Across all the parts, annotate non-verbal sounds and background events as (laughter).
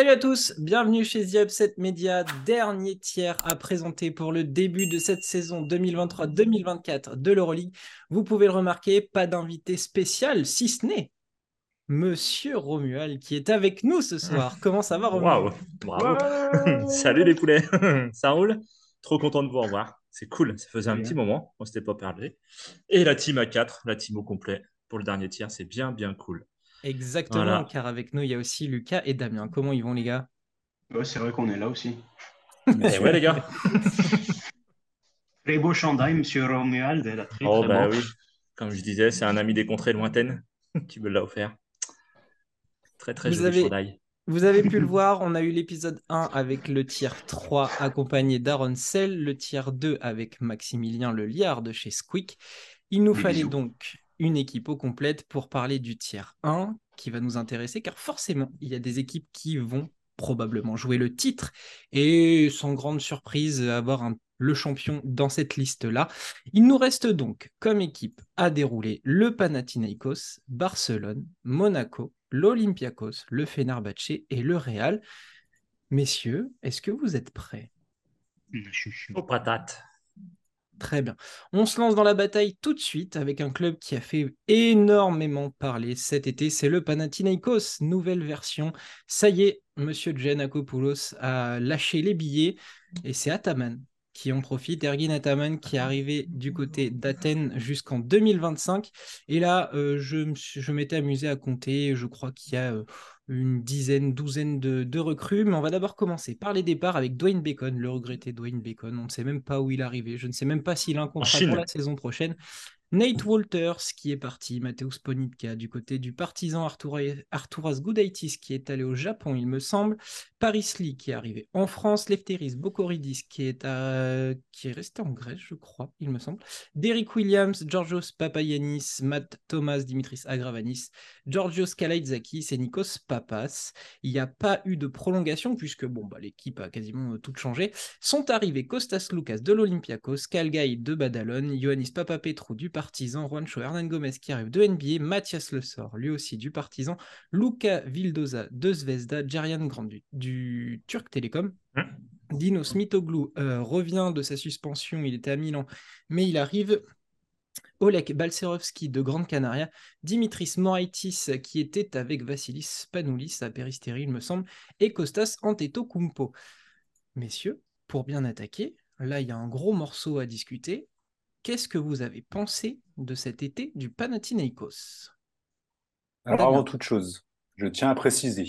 Salut à tous, bienvenue chez The Upset Media, dernier tiers à présenter pour le début de cette saison 2023-2024 de l'Euroleague. Vous pouvez le remarquer, pas d'invité spécial, si ce n'est Monsieur Romuald qui est avec nous ce soir. Comment ça va Romuald? Bravo (laughs) Salut les poulets (laughs) Ça roule? Trop content de vous revoir. C'est cool, ça faisait un petit moment, on s'était pas perdu. Et la team A4, la team au complet pour le dernier tiers, c'est bien bien cool. Exactement, car avec nous, il y a aussi Lucas et Damien. Comment ils vont, les gars? Ouais, C'est vrai qu'on est là aussi. Eh ouais, les gars. (laughs) très beau chandail, monsieur Romuald. Très, oh, bah oui. Comme je disais, c'est un ami des contrées lointaines qui me l'a offert. Très, très vous joli chandail. Vous avez pu le (laughs) voir, on a eu l'épisode 1 avec le tiers 3 accompagné d'Aaron Sell, le tiers 2 avec Maximilien Le Liard de chez Squeak. Il nous fallait donc une équipe au complète pour parler du tiers 1 qui va nous intéresser car forcément il y a des équipes qui vont probablement jouer le titre et sans grande surprise avoir le champion dans cette liste-là. Il nous reste donc comme équipe à dérouler le Panathinaikos, Barcelone, Monaco, l'Olympiakos, le Fenerbahce et le Real. Messieurs, est-ce que vous êtes prêts? Aux patates. Très bien. On se lance dans la bataille tout de suite avec un club qui a fait énormément parler cet été, c'est le Panathinaikos, nouvelle version. Ça y est, monsieur Giannakopoulos a lâché les billets et c'est Ataman qui en profite. Ergin Ataman qui est arrivé du côté d'Athènes jusqu'en 2025. Et là, euh, je, m'étais amusé à compter, je crois qu'il y a... Euh, une dizaine, douzaine de, recrues. Mais on va d'abord commencer par les départs avec Dwayne Bacon, le regretté Dwayne Bacon. On ne sait même pas où il est arrivé. Je ne sais même pas s'il a un contrat pour la saison prochaine. Nate Walters qui est parti, Mateusz Ponitka du côté du partisan Arturas Gudaitis qui est allé au Japon, il me semble. Paris Lee qui est arrivé en France. Lefteris Bokoridis qui est, qui est resté en Grèce, je crois, il me semble. Derrick Williams, Georgios Papayanis, Matt Thomas, Dimitris Agravanis, Georgios Kalaitzakis et Nikos Papas. Il n'y a pas eu de prolongation puisque bon, bah, l'équipe a quasiment euh, tout changé. Sont arrivés Kostas Lukas de l'Olympiakos, Kalgai de Badalone, Ioannis Papapetrou du Partizan, Juancho Hernan Gomez qui arrive de NBA, Mathias Le lui aussi du Partizan, Luca Vildoza de Zvezda, Jerian Grand du, Turc Télécom. Hein Dino Smitoglou euh, revient de sa suspension, il était à Milan, mais il arrive. Oleg Balcerovski de Grande Canaria, Dimitris Moraitis qui était avec Vassilis Panoulis à Péristérie, il me semble, et Kostas Antetokounmpo. Messieurs, pour bien attaquer, là il y a un gros morceau à discuter qu'est-ce que vous avez pensé de cet été du Panathinaikos? Alors, avant toute chose, je tiens à préciser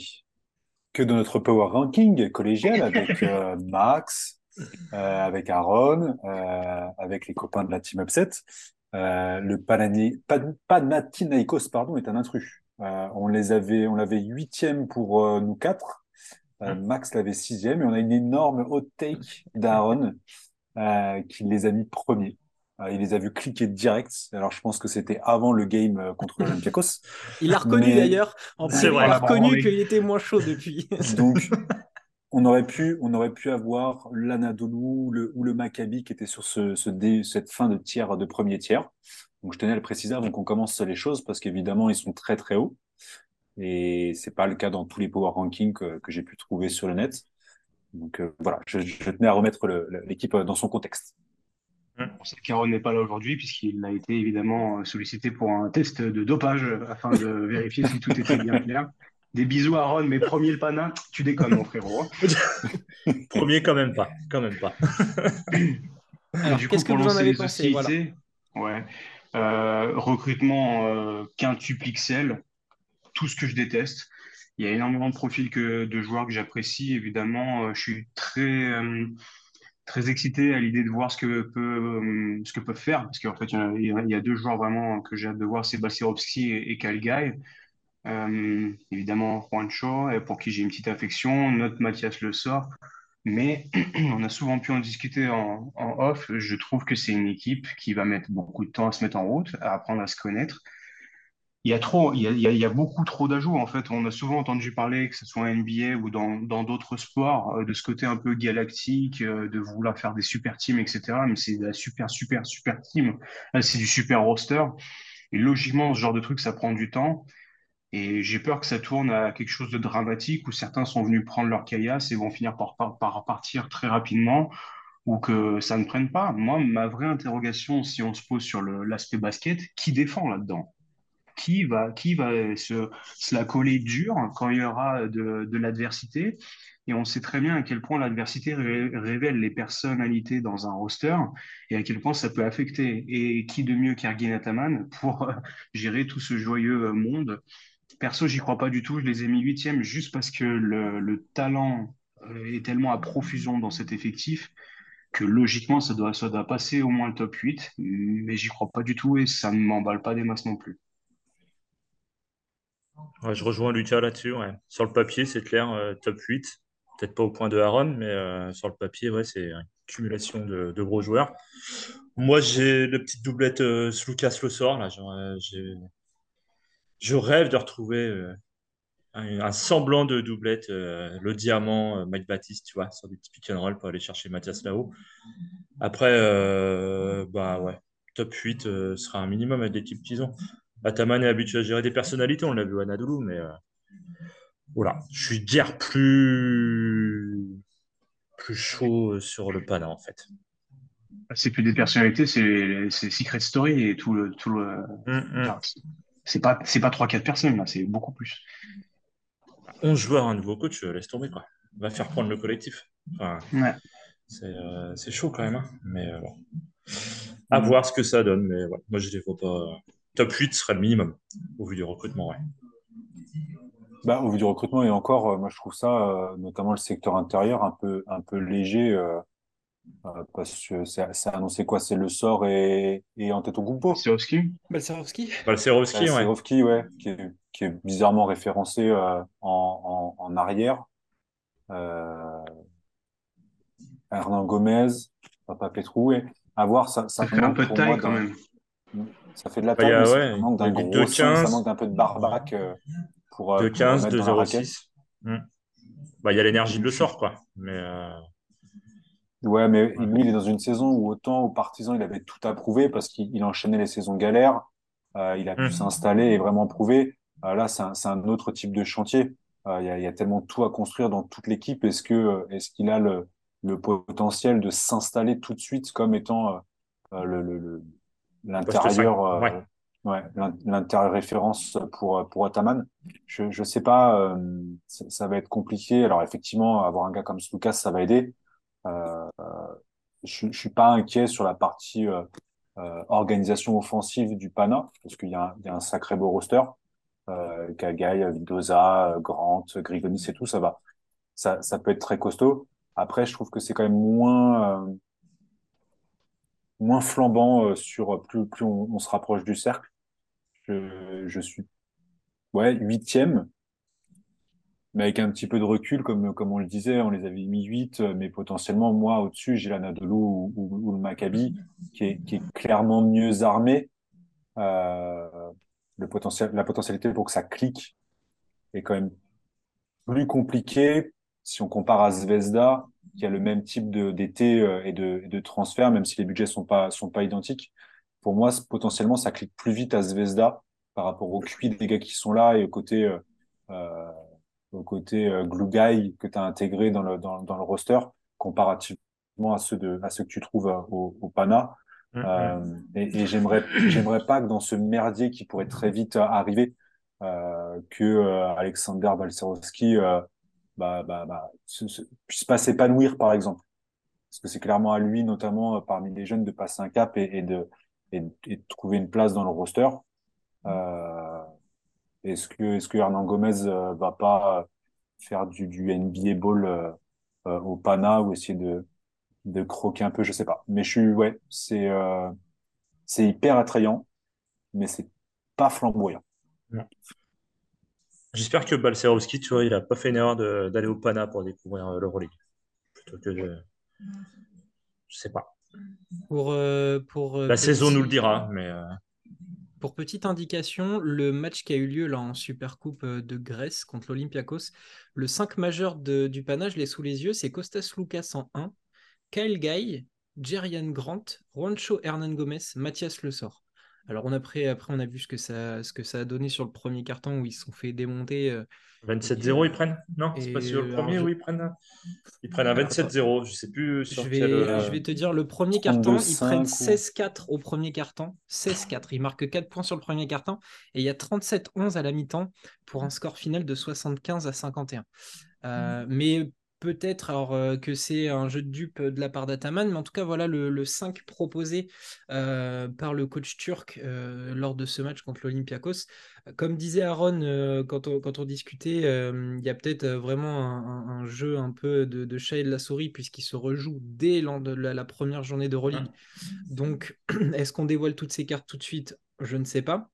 que dans notre power ranking collégial avec (laughs) euh, Max, euh, avec Aaron, euh, avec les copains de la team Upset, le Panathinaikos pardon, est un intrus. on les avait, on l'avait huitième pour nous quatre. Max l'avait sixième et on a une énorme hot take d'Aaron qui les a mis premiers. Euh, il les a vus cliquer direct. Alors, je pense que c'était avant le game euh, contre (laughs) l'Olympiakos. il a reconnu d'ailleurs. En il a reconnu qu'il était moins chaud depuis. (laughs) Donc, on aurait pu, on aurait pu avoir l'Anadolu ou le, ou le Maccabi qui était sur ce, cette fin de tiers, de premier tiers. Donc, je tenais à le préciser avant qu'on commence les choses parce qu'évidemment, ils sont très, très hauts. Et c'est pas le cas dans tous les power rankings que, j'ai pu trouver sur le net. Donc, euh, voilà, je, je, tenais à remettre l'équipe dans son contexte. On sait qu'Aaron n'est pas là aujourd'hui puisqu'il a été évidemment sollicité pour un test de dopage afin de (laughs) vérifier si tout était bien clair. Des bisous à Aaron, mais premier le panin, tu déconnes mon frérot. (laughs) premier quand même pas, quand même pas. (laughs) qu'est-ce que vous en avez pensé ouais. Euh, recrutement euh, quintuple XL, tout ce que je déteste. Il y a énormément de profils que, de joueurs que j'apprécie, évidemment. Euh, je suis très euh, très excité à l'idée de voir ce que peut euh, ce que peuvent faire parce qu'en fait il y, a, deux joueurs vraiment que j'ai hâte de voir c'est Bassirovski et, et euh, évidemment Juancho pour qui j'ai une petite affection notre Mathias Le Sort. Mais (clears throat) on a souvent pu en discuter en off. Je trouve que c'est une équipe qui va mettre beaucoup de temps à se mettre en route à apprendre à se connaître il y a trop, il y a, beaucoup trop d'ajouts. En fait, on a souvent entendu parler, que ce soit en NBA ou dans d'autres sports, euh, de ce côté un peu galactique, euh, de vouloir faire des super teams, etc. Mais c'est la super, super, super team. C'est du super roster. Et logiquement, ce genre de truc, ça prend du temps. Et j'ai peur que ça tourne à quelque chose de dramatique où certains sont venus prendre leur caillasse et vont finir par, par, par partir très rapidement ou que ça ne prenne pas. Moi, ma vraie interrogation, si on se pose sur l'aspect basket, qui défend là-dedans? Qui va, qui va se, se la coller dur quand il y aura de, de l'adversité? Et on sait très bien à quel point l'adversité ré- révèle les personnalités dans un roster et à quel point ça peut affecter. Et qui de mieux qu'Ergin Ataman pour euh, gérer tout ce joyeux euh, monde? Perso, j'y crois pas du tout. Je les ai mis huitièmes juste parce que le, le talent euh, est tellement à profusion dans cet effectif que logiquement, ça doit, ça doit passer au moins le top 8, mais j'y crois pas du tout et ça ne m'emballe pas des masses non plus. Je rejoins Lucas là-dessus. Sur le papier, c'est clair, euh, top 8. Peut-être pas au point de Aaron, mais euh, sur le papier, c'est une accumulation de, gros joueurs. Moi, j'ai le petit doublette euh, Lucas Le Sort. Je rêve de retrouver euh, un, semblant de doublette, le diamant, Mike Baptiste, tu vois, sur des petits pick and roll pour aller chercher Mathias là-haut. Après, bah top 8 euh, sera un minimum avec l'équipe qu'ils ont. Ataman est habitué à gérer des personnalités, on l'a vu à Anadolu, mais euh, voilà, je suis guère plus, plus chaud sur le Pana en fait. C'est plus des personnalités, c'est Secret Story et tout le, tout le, hum. enfin, c'est pas, c'est pas trois, quatre personnes là, c'est beaucoup plus. 11 joueurs, un nouveau coach, euh, laisse tomber quoi. Va faire prendre le collectif. Enfin, Ouais. c'est euh, chaud quand même, hein. mais euh, bon. à voir ce que ça donne. Mais ouais, moi je les vois pas. Top 8 serait le minimum au vu du recrutement. Ouais. Bah, au vu du recrutement et encore, euh, moi je trouve ça, euh, notamment le secteur intérieur, un peu, un peu léger, euh, euh, parce que c'est c'est annoncé quoi? C'est le sort et, et Antetokounmpo. Swarovski Balcerowski Balcerovski, Euh, ouais. Serovski, ouais, qui est, qui est bizarrement référencé euh, en, en, en arrière. Euh, Hernan Gomez, Papa Petrou, et à voir, ça, ça Ça fait un peu de pour taille moi quand même. Ça fait de la Bah, taille, a, mais ça ouais, manque d'un gros sein, 2,15. ça manque d'un peu de barbac euh, pour, euh, De pour 15, mettre de dans la raquette. 0,6. Hmm. Bah, il y a l'énergie de le sort, quoi. Mais euh, Ouais, mais lui, il est dans une saison où autant aux partisans, il avait tout à prouver parce qu'il il enchaînait les saisons galères, euh, il a pu Hmm. s'installer et vraiment prouver. Euh, là, c'est un, un autre type de chantier. Euh, il y a, il y a tellement tout à construire dans toute l'équipe. Est-ce que, est-ce qu'il a le, le potentiel de s'installer tout de suite comme étant le, le, le- poste 5. L'intérieur, euh, Ouais. ouais, l'in- l'intérieur référence pour, euh, pour Ataman? Je, je sais pas, euh, ça, ça va être compliqué. Alors effectivement, avoir un gars comme Lucas, ça va aider. Euh, je, je suis pas inquiet sur la partie euh, euh, organisation offensive du Pana parce qu'il y a, un- il y a un sacré beau roster. Euh, Kagaï, Vildoza, euh, Grant, Grigonis et tout, ça va. Ça, ça peut être très costaud. Après, je trouve que c'est quand même moins euh, moins flambant euh, sur plus plus on, on se rapproche du cercle. Je, je suis ouais huitième, mais avec un petit peu de recul, comme, comme on le disait, on les avait mis 8, mais potentiellement, moi, au-dessus, j'ai l'Anadolu ou, ou, ou le Maccabi, qui est, qui est clairement mieux armé. Euh, le potentiel, la potentialité pour que ça clique est quand même plus compliquée si on compare à Zvezda, qui a le même type de, d'été euh, et de, et de transfert, même si les budgets sont pas, sont pas identiques. Pour moi, potentiellement, ça clique plus vite à Zvezda par rapport au QI des gars qui sont là et au côté, euh, euh, au côté euh, glue guy que tu as intégré dans le, dans, dans le roster comparativement à ceux, de, à ceux que tu trouves euh, au, au Pana. Hmm. Euh, et et j'aimerais, j'aimerais pas que dans ce merdier qui pourrait très vite arriver, euh, que euh, Alexander Balcerowski euh, bah, bah, bah, se- se- puisse pas s'épanouir, par exemple. Parce que c'est clairement à lui, notamment euh, parmi les jeunes, de passer un cap et, de, et, trouver une place dans le roster. Euh, est-ce que, est-ce que Hernan Gomez euh, va pas euh, faire du, NBA ball au Pana ou essayer de, de croquer un peu, je sais pas. Mais je suis, ouais, c'est, c'est hyper attrayant, mais c'est pas flamboyant. J'espère que Balcerovski, tu vois, il a pas fait une erreur d'aller au Pana pour découvrir euh, l'Euroleague. Plutôt que de... Je sais pas. Pour, euh, pour, euh, La saison nous le dira, mais euh, Pour petite indication, le match qui a eu lieu là en Supercoupe de Grèce contre l'Olympiakos, le 5 majeur de- du panache, je l'ai sous les yeux, c'est Costas Lucas en 1, Kyle Guy, Jerian Grant, Juancho Hernan Gomez, Mathias Le Sort. Alors on après, après on a vu ce que ça, ce que ça a donné sur le premier carton où ils se sont fait démonter. 27-0 ils prennent? Non, c'est pas sur le premier où ils prennent Ils prennent un 27-0, je sais plus sur je vais, quel, je vais te dire, le premier carton, ils prennent 16-4 au premier carton. 16-4, ils marquent 4 points sur le premier carton. Et il y a 37-11 à la mi-temps pour un score final de 75 à 51. Euh, mais peut-être alors euh, que c'est un jeu de dupe de la part d'Ataman, mais en tout cas, voilà le, 5 proposé euh, par le coach turc euh, lors de ce match contre l'Olympiakos. Comme disait Aaron quand on, quand, on, discutait, il y a peut-être vraiment un, jeu un peu de, chat et de la souris, puisqu'il se rejoue dès la, la, première journée de d'Euroleague. Donc, (clears throat) est-ce qu'on dévoile toutes ces cartes tout de suite? Je ne sais pas.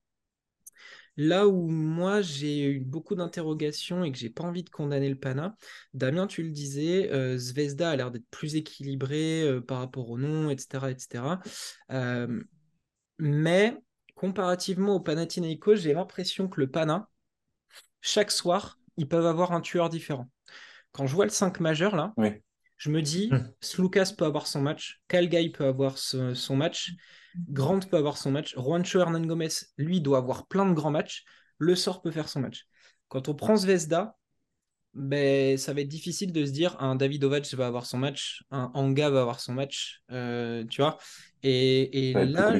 Là où moi j'ai eu beaucoup d'interrogations et que j'ai pas envie de condamner le Pana, Damien, tu le disais, euh, Zvezda a l'air d'être plus équilibré euh, par rapport au nom, etc. etc. Euh, mais comparativement au Panathinaikos, j'ai l'impression que le Pana, chaque soir, ils peuvent avoir un tueur différent. Quand je vois le 5 majeur là, je me dis, mmh. Slukas peut avoir son match, Kalgai peut avoir son match, Grant peut avoir son match. Juancho Hernan Gomez, lui, doit avoir plein de grands matchs. Le sort peut faire son match. Quand on prend Zvezda, ben, ça va être difficile de se dire un David Ovac va avoir son match, un Anga va avoir son match, euh, tu vois. Et, là,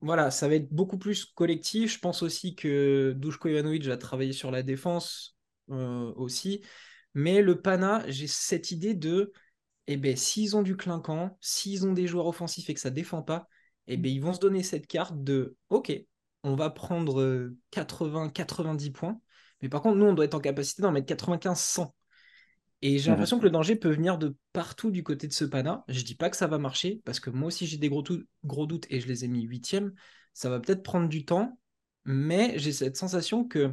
voilà, ça va être beaucoup plus collectif. Je pense aussi que Dushko Ivanovic va travailler sur la défense euh, aussi. Mais le Pana, j'ai cette idée de, eh ben, s'ils ont du clinquant, s'ils ont des joueurs offensifs et que ça défend pas, et eh bien, ils vont se donner cette carte de OK, on va prendre 80-90 euh, points, mais par contre, nous, on doit être en capacité d'en mettre 95-100. Et j'ai l'impression que le danger peut venir de partout du côté de ce pana. Je dis pas que ça va marcher, parce que moi aussi j'ai des gros, gros doutes et je les ai mis huitième. Ça va peut-être prendre du temps, mais j'ai cette sensation que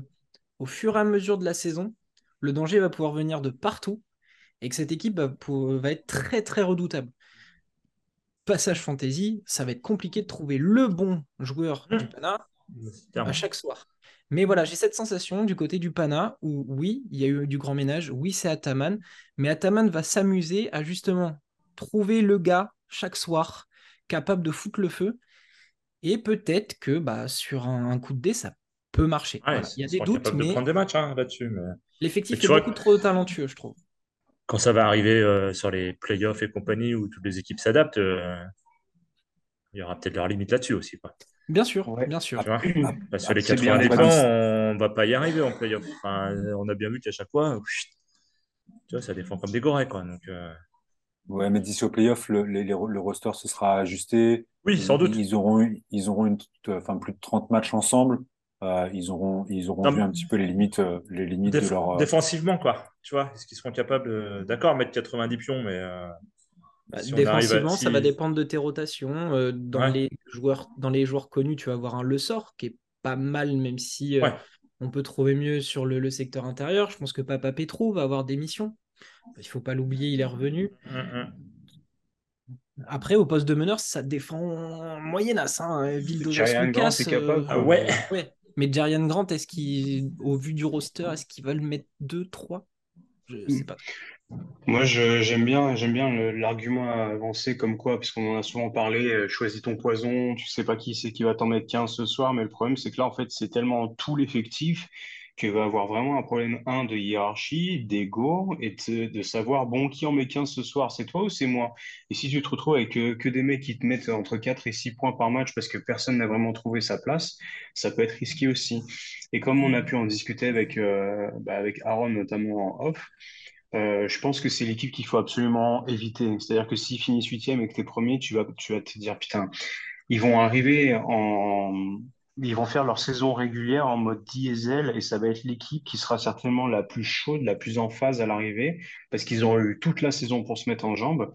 au fur et à mesure de la saison, le danger va pouvoir venir de partout et que cette équipe va, va être très très redoutable passage fantasy, ça va être compliqué de trouver le bon joueur du mmh. Pana à chaque soir. Mais voilà, j'ai cette sensation du côté du Pana où oui, il y a eu du grand ménage, oui, c'est Ataman, mais Ataman va s'amuser à justement trouver le gars chaque soir capable de foutre le feu. Et peut-être que bah, sur un, coup de dé, ça peut marcher. Il y a des doutes, mais de des matchs hein, là-dessus. L'effectif est beaucoup trop talentueux, je trouve quand ça va arriver euh, sur les playoffs et compagnie où toutes les équipes s'adaptent, euh, il y aura peut-être leur limite là-dessus aussi. Quoi. Bien sûr, bien sûr. Parce que les 90 points, on ne va pas y arriver en playoff. on a bien vu qu'à chaque fois, tu vois, ça défend comme des gorées. Quoi. Donc, euh, Ouais, mais d'ici au playoff, le, le, roster se sera ajusté. Oui, sans doute. Ils auront, ils auront une, enfin, plus de 30 matchs ensemble. Euh, ils auront, ils auront vu un petit peu les limites, euh, les limites de leur. Euh, défensivement, quoi. Tu vois, est-ce qu'ils seront capables, d'accord, mettre 90 pions, mais. Bah, défensivement, ça va dépendre de tes rotations. dans, les joueurs, dans les joueurs connus, tu vas avoir un Le Sort qui est pas mal, même si on peut trouver mieux sur le, secteur intérieur. Je pense que Papa Petro va avoir des missions. Il faut pas l'oublier, il est revenu. Après, au poste de meneur, ça défend moyennasse. Hein. Ville Lucas, ouais. ouais. Mais Jarian Grant, est-ce qu'il, au vu du roster, est-ce qu'il va le mettre 2, 3 Je ne sais pas. Moi, j'aime bien, j'aime bien l'argument avancé comme quoi, puisqu'on en a souvent parlé, euh, choisis ton poison, tu sais pas qui c'est qui va t'en mettre 15 ce soir, mais le problème, c'est que là, en fait, c'est tellement tout l'effectif qu'il va avoir vraiment un problème, un, de hiérarchie, d'ego, et de, savoir, bon, qui en met 15 ce soir, c'est toi ou c'est moi? Et si tu te retrouves avec que, que, des mecs qui te mettent entre 4 et 6 points par match parce que personne n'a vraiment trouvé sa place, ça peut être risqué aussi. Et comme on a pu en discuter avec, euh, bah, avec Aaron, notamment en off, euh, je pense que c'est l'équipe qu'il faut absolument éviter. C'est-à-dire que s'ils finissent huitième et que tu es premier, tu vas, tu vas te dire, putain, ils vont arriver en, ils vont faire leur saison régulière en mode diesel et ça va être l'équipe qui sera certainement la plus chaude, la plus en phase à l'arrivée parce qu'ils ont eu toute la saison pour se mettre en jambes.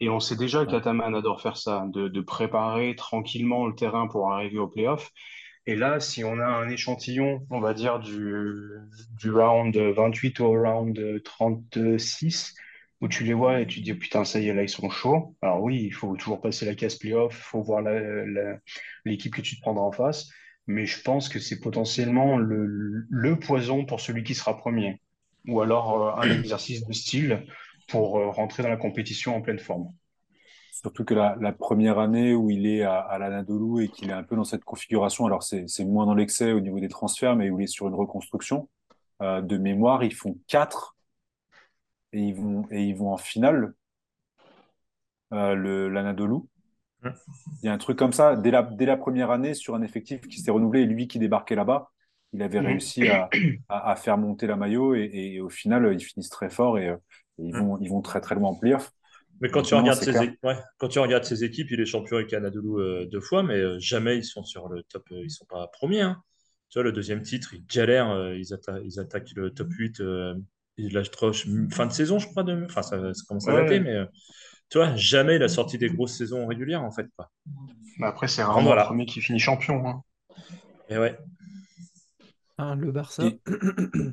Et on sait déjà qu'Ataman adore faire ça, de, préparer tranquillement le terrain pour arriver au playoff. Et là, si on a un échantillon, on va dire du, du round 28 au round 36, où tu les vois et tu dis putain ça y est là ils sont chauds. Alors oui, il faut toujours passer la case playoff, il faut voir l'équipe que tu te prendras en face, mais je pense que c'est potentiellement le, poison pour celui qui sera premier, ou alors euh, un exercice de style pour euh, rentrer dans la compétition en pleine forme. Surtout que la, première année où il est à, à l'Anadolu et qu'il est un peu dans cette configuration, alors c'est c'est moins dans l'excès au niveau des transferts, mais où il est sur une reconstruction, euh, de mémoire, ils font quatre et ils vont, et ils vont en finale, euh, le, l'Anadolu. Ouais. Il y a un truc comme ça, dès la, dès la première année, sur un effectif qui s'est renouvelé, et lui qui débarquait là-bas, il avait Mm. réussi à, à, à faire monter la maillot et, et au final, ils finissent très fort et, euh, et ils Mm. vont, ils vont très très loin en playoff. Mais quand tu, Non, regardes é- ouais, quand tu regardes ces équipes, il est champion avec Anadolu euh, deux fois, mais euh, jamais ils sont sur le top, euh, ils sont pas premiers. hein. Tu vois, le deuxième titre, ils galèrent, ils, atta- ils attaquent le top 8, lâchent trop- fin de saison, je crois. De... Enfin, ça, ça commence à Ouais. dater, mais euh, tu vois, jamais il a sorti des grosses saisons régulières, en fait. Quoi. Après, c'est rarement voilà. le premier qui finit champion. hein. Et ouais. Hein, le Barça. Et- (coughs)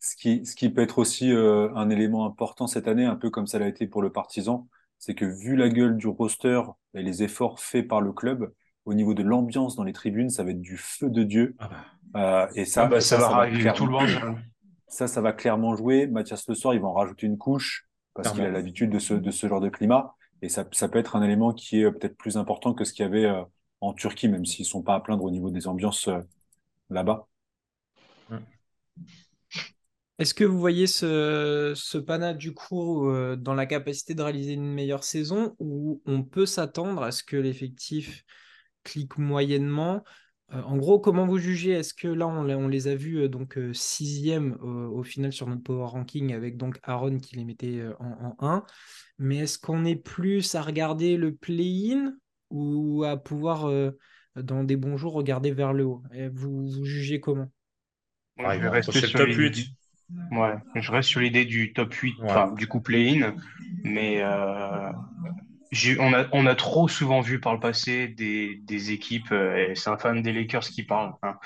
Ce qui, ce qui peut être aussi euh, un élément important cette année, un peu comme ça l'a été pour le Partizan, c'est que vu la gueule du roster et les efforts faits par le club, au niveau de l'ambiance dans les tribunes, ça va être du feu de Dieu. Ah bah, Euh, et ça, Ah bah, ça, ça, va ça va tout le clairement, bordel. (coughs) ça, ça va clairement jouer. Mathias Le Soir, ils vont en rajouter une couche parce qu'il a l'habitude de ce, de ce genre de climat. Et ça, ça peut être un élément qui est euh, peut-être plus important que ce qu'il y avait euh, en Turquie, même s'ils sont pas à plaindre au niveau des ambiances euh, là-bas. Est-ce que vous voyez ce, ce Pana du coup dans la capacité de réaliser une meilleure saison ou on peut s'attendre à ce que l'effectif clique moyennement En gros, comment vous jugez? Est-ce que là, on, les a vus euh, donc euh, sixième euh, au final sur notre power ranking avec donc Aaron qui les mettait euh, en, en 1 mais est-ce qu'on est plus à regarder le play-in ou à pouvoir euh, dans des bons jours regarder vers le haut? Et vous, vous jugez comment? Je ils vais vont rester approcher le sur top l'idée 8. Ouais, je reste sur l'idée du top 8, Ouais. enfin du coup play-in, mais euh, on a, trop souvent vu par le passé des, équipes, euh, et c'est un fan des Lakers qui parle, hein,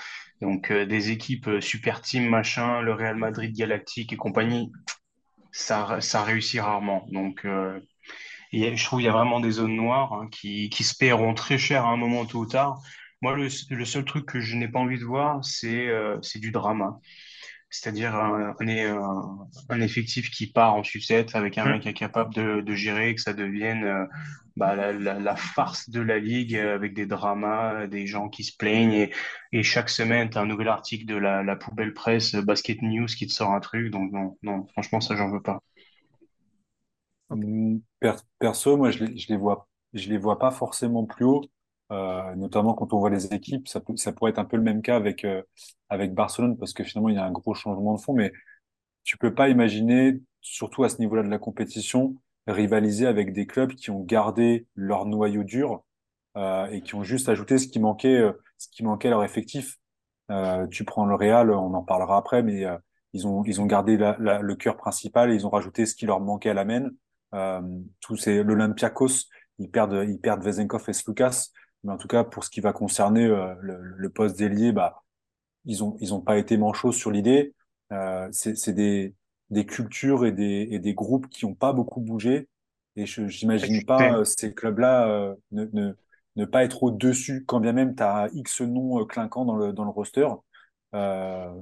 donc euh, des équipes euh, super team machin, le Real Madrid Galactique et compagnie, ça, réussit rarement. Donc je trouve qu'il y a vraiment des zones noires hein, qui, se paieront très cher à un moment tôt ou tard. Moi, le, le seul truc que je n'ai pas envie de voir, c'est du drama. C'est-à-dire un, un, un- un effectif qui part en sucette avec un Hum. mec incapable de, de gérer, que ça devienne euh, bah, la, la, la farce de la ligue euh, avec des dramas, des gens qui se plaignent et, et chaque semaine, tu as un nouvel article de la, la poubelle presse euh, Basket News qui te sort un truc. Donc non, non, franchement, ça, j'en veux pas. Per- perso, moi, je les, je les vois, je les vois pas forcément plus haut, euh, notamment quand on voit les équipes. Ça, peut- ça pourrait être un peu le même cas avec, euh, avec Barcelone, parce que finalement, il y a un gros changement de fond, mais tu peux pas imaginer, surtout à ce niveau-là de la compétition, rivaliser avec des clubs qui ont gardé leur noyau dur, euh, et qui ont juste ajouté ce qui manquait, euh, ce qui manquait à leur effectif. Euh, tu prends le Real, on en parlera après, mais euh, ils ont, ils ont gardé la- la- le cœur principal et ils ont rajouté ce qui leur manquait à la main. Euh, tout c'est l'Olympiakos, ils perdent, ils perdent Vezenkov et Slukas, mais en tout cas pour ce qui va concerner euh, le, le poste d'ailier, bah ils ont, ils ont pas été manchots sur l'idée. Euh, c'est, c'est des, des cultures et des, et des groupes qui ont pas beaucoup bougé. Et je, j'imagine pas euh, ces clubs-là euh, ne, ne, ne pas être au-dessus, quand bien même tu as X noms euh, clinquants dans le, dans le roster. Euh,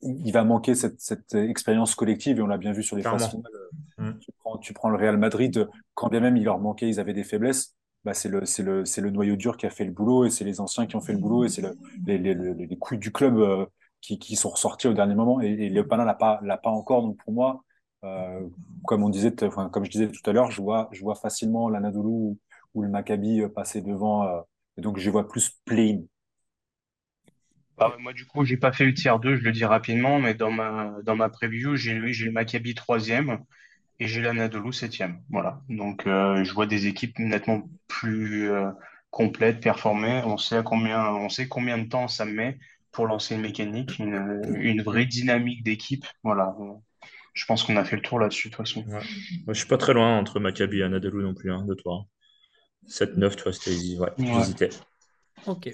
il va manquer cette, cette expérience collective et on l'a bien vu sur les phases finales. Mm. Tu prends, tu prends le Real Madrid, quand bien même il leur manquait, ils avaient des faiblesses. Bah, c'est le, le, le noyau dur qui a fait le boulot et c'est les anciens qui ont fait le boulot et c'est le, les, les, les, les couilles du club euh, qui, qui sont ressortis au dernier moment et, et le l'a pas, encore. Donc pour moi, euh, comme on disait, comme je disais tout à l'heure, je vois, je vois facilement l'Anadolu ou, ou le Maccabi euh, passer devant. et donc je vois plus plain. Bah, moi, du coup, j'ai pas fait le tiers 2, je le dis rapidement, mais dans ma, dans ma preview, j'ai j'ai le Maccabi troisième et j'ai l'Anadolu septième. Voilà. Donc, euh, je vois des équipes nettement plus euh, complètes, performées. On sait à combien, on sait combien de temps ça met pour lancer une mécanique, une, une vraie dynamique d'équipe. Voilà. Je pense qu'on a fait le tour là-dessus, de toute façon. Ouais. Moi, je suis pas très loin entre Maccabi et Anadolu non plus, hein, de toi. 7-9, tu vois, c'était ouais, Ouais. j'hésitais. Ok.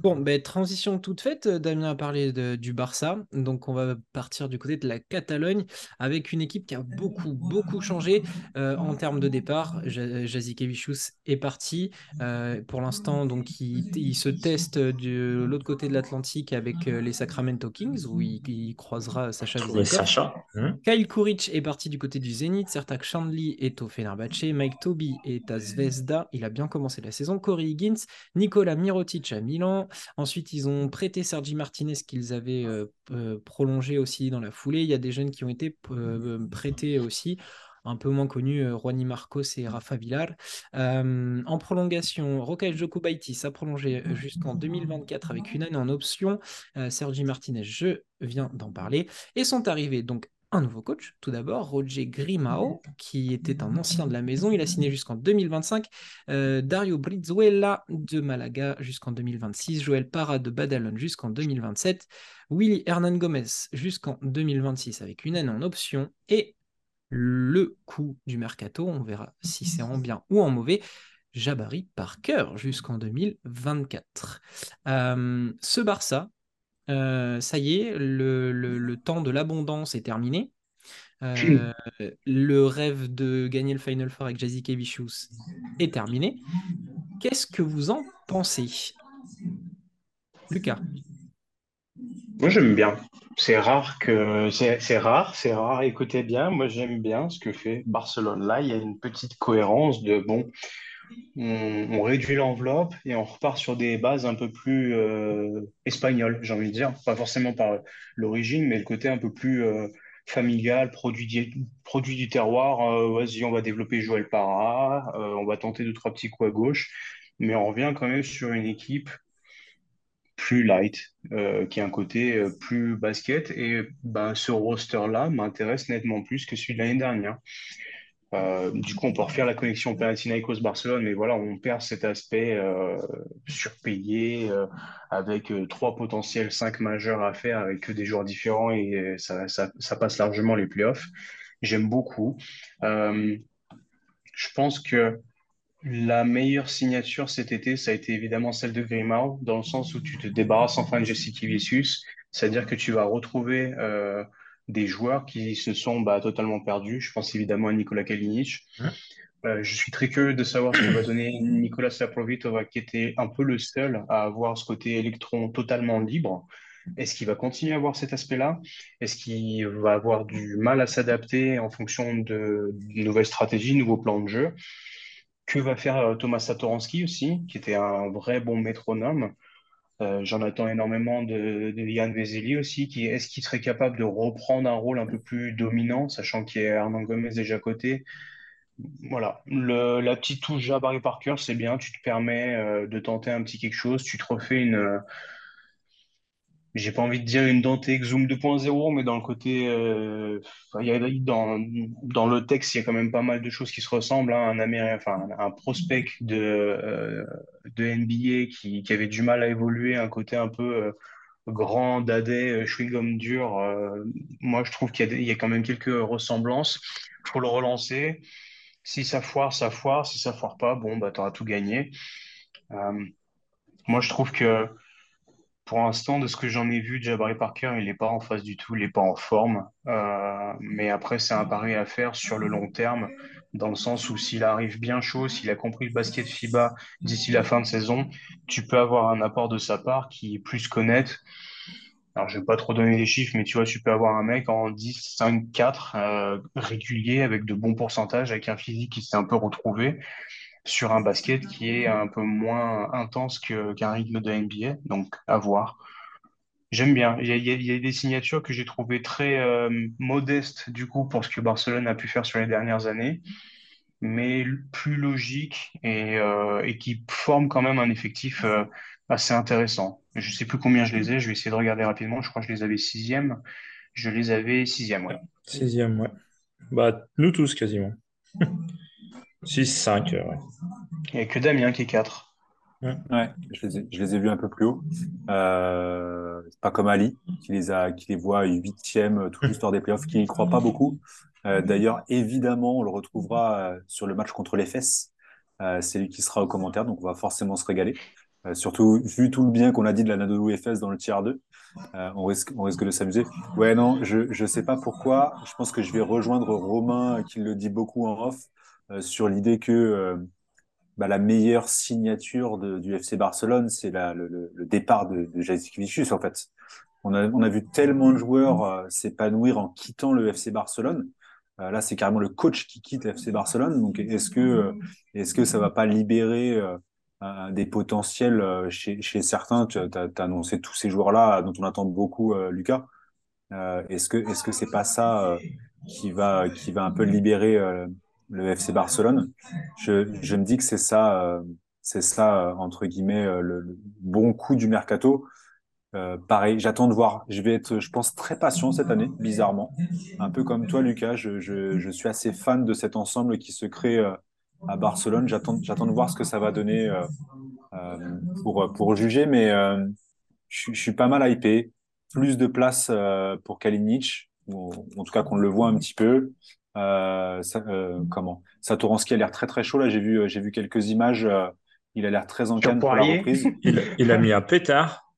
Bon, ben, transition toute faite, Damien a parlé de- du Barça, donc on va partir du côté de la Catalogne avec une équipe qui a beaucoup, beaucoup changé euh, en termes de départ. Ja- Jazikevicius est parti. Euh, pour l'instant, donc il, il se teste de l'autre côté de l'Atlantique avec euh, les Sacramento Kings, où il, il croisera Sacha. Sacha. Hmm. Kyle Kuric est parti du côté du Zénith, Sertak Chandli est au Fenerbahçe, Mike Toby est à Zvezda, il a bien commencé la saison, Corey Higgins, Nicolas Mirotic à Milan, ensuite ils ont prêté Sergi Martinez qu'ils avaient euh, euh, prolongé aussi dans la foulée, il y a des jeunes qui ont été euh, prêtés aussi, un peu moins connus, Juani Marcos et Rafa Villar. En prolongation, Rokai Jokubaitis a prolongé jusqu'en 2024 avec une année en option, Euh, Sergi Martinez, je viens d'en parler, et sont arrivés donc un nouveau coach, tout d'abord, Roger Grimao, qui était un ancien de la maison. Il a signé jusqu'en 2025. Euh, Dario Brizuela de Malaga jusqu'en 2026. Joël Parra de Badalone jusqu'en 2027. Willy Hernan Gomez jusqu'en 2026 avec une année en option. Et le coût du mercato, on verra si c'est en bien ou en mauvais. Jabari Parker jusqu'en 2024. Euh, ce Barça, euh, ça y est, le, le- le temps de l'abondance est terminé. Euh, le rêve de gagner le Final Four avec Jazzy Kevichus est terminé. Qu'est-ce que vous en pensez Lucas? Moi, j'aime bien. C'est rare que c'est c'est rare, c'est rare. Écoutez bien, moi j'aime bien ce que fait Barcelone. Là, il y a une petite cohérence de bon, on, réduit l'enveloppe et on repart sur des bases un peu plus euh, espagnoles, j'ai envie de dire. Pas forcément par l'origine, mais le côté un peu plus euh, familial, produit, du- terroir. Euh, vas-y, on va développer Joël Parra, on va tenter deux, trois petits coups à gauche, mais on revient quand même sur une équipe plus light, qui a un côté plus basket. Et ben, ce roster-là m'intéresse nettement plus que celui de l'année dernière. Euh, du coup, on peut refaire la connexion Panathinaikos-Barcelone, mais voilà, on perd cet aspect euh, surpayé euh, avec trois potentiels cinq majeurs à faire avec des joueurs différents et ça, passe largement les playoffs. J'aime beaucoup. Je pense que la meilleure signature cet été, ça a été évidemment celle de Grimau, dans le sens où tu te débarrasses enfin de Jesse Kivicius, c'est-à-dire que tu vas retrouver des joueurs qui se sont bah, totalement perdus. Je pense évidemment à Nikola Kalinic. Euh, je suis très curieux de savoir ce que va donner Nicolas Saprovitova, qui était un peu le seul à avoir ce côté électron totalement libre. Est-ce qu'il va continuer à avoir cet aspect-là? Est-ce qu'il va avoir du mal à s'adapter en fonction de, de nouvelles stratégies, nouveaux plans de jeu? Que va faire euh, Thomas Satoransky aussi, qui était un vrai bon métronome. Euh, j'en attends énormément de, de Yann Vezeli aussi, est-ce qu'il serait capable de reprendre un rôle un peu plus dominant, sachant qu'il y a Hernan Gomez déjà à côté? Voilà, la petite touche Jabari Parker, c'est bien, tu te permets euh, de tenter un petit quelque chose, tu te refais une, j'ai pas envie de dire une Dante Exum 2.0, mais dans le côté, euh, y a, dans, dans le texte, il y a quand même pas mal de choses qui se ressemblent. hein. Un Américain, enfin, un prospect de, euh, de NBA qui, qui avait du mal à évoluer, un côté un peu euh, grand, dadais, euh, chewing-gum dur. moi, je trouve qu'il y y a quand même quelques ressemblances. Il faut le relancer. Si ça foire, ça foire. Si ça foire pas, bon, bah, t'auras tout gagné. Moi, je trouve que pour l'instant, de ce que j'en ai vu, Jabari Parker, il n'est pas en phase du tout, il n'est pas en forme. Euh, mais après, c'est un pari à faire sur le long terme, dans le sens où s'il arrive bien chaud, s'il a compris le basket FIBA d'ici la fin de saison, tu peux avoir un apport de sa part qui est plus qu'honnête. Alors, je vais pas trop donner des chiffres, mais tu vois, tu peux avoir un mec en 10, 5, 4, euh, régulier, avec de bons pourcentages, avec un physique qui s'est un peu retrouvé sur un basket qui est un peu moins intense qu'un rythme de NBA. Donc, à voir. J'aime bien. Il y a, il y des signatures que j'ai trouvées très euh, modestes, du coup, pour ce que Barcelone a pu faire sur les dernières années, mais plus logiques et, euh, et qui forment quand même un effectif euh, assez intéressant. Je sais plus combien je les ai, je vais essayer de regarder rapidement. Je crois que je les avais sixième. Je les avais sixième, ouais. Sixième, ouais. Bah, nous tous quasiment. (laughs) 6-5, ouais. Il n'y a que Damien qui est quatre. Ouais, je les ai, je les ai vus un peu plus haut. Euh, c'est pas comme Ali, qui les a, qui les voit huitième tout juste hors des playoffs, qui n'y croit pas beaucoup. Euh, d'ailleurs, évidemment, on le retrouvera euh, sur le match contre les fesses. Euh, c'est lui qui sera au commentaire, donc on va forcément se régaler. surtout vu tout le bien qu'on a dit de la Nadolu FS dans le tiers 2. on, risque, on risque de s'amuser. Ouais, non, je ne sais pas pourquoi. Je pense que je vais rejoindre Romain, qui le dit beaucoup en off, sur l'idée que bah, la meilleure signature du FC Barcelone, c'est le, départ de, de en fait. On a, vu tellement de joueurs euh, s'épanouir en quittant le FC Barcelone. Euh, là, c'est carrément le coach qui quitte le FC Barcelone. Donc, est-ce que, euh, est-ce que ça va pas libérer des potentiels chez, chez certains? Tu as, annoncé tous ces joueurs-là dont on attend beaucoup, Lucas. est-ce que, est-ce que c'est pas ça qui va, qui va un peu libérer le FC Barcelone. Je, me dis que c'est ça, euh, c'est ça euh, entre guillemets euh, le, bon coup du mercato. pareil, j'attends de voir. Je vais être, je pense, très patient cette année, bizarrement. Un peu comme toi, Lucas. Je, suis assez fan de cet ensemble qui se crée à Barcelone. J'attends, j'attends de voir ce que ça va donner pour, pour juger, mais je, je, suis pas mal hypé. Plus de place pour Kalinic, en tout cas qu'on le voit un petit peu. Euh, ça, euh, comment? Satoransky a l'air très très chaud là. J'ai vu euh, j'ai vu quelques images. Euh, il a l'air très en canne pour la reprise. (laughs) Il, il, a mis un pétard.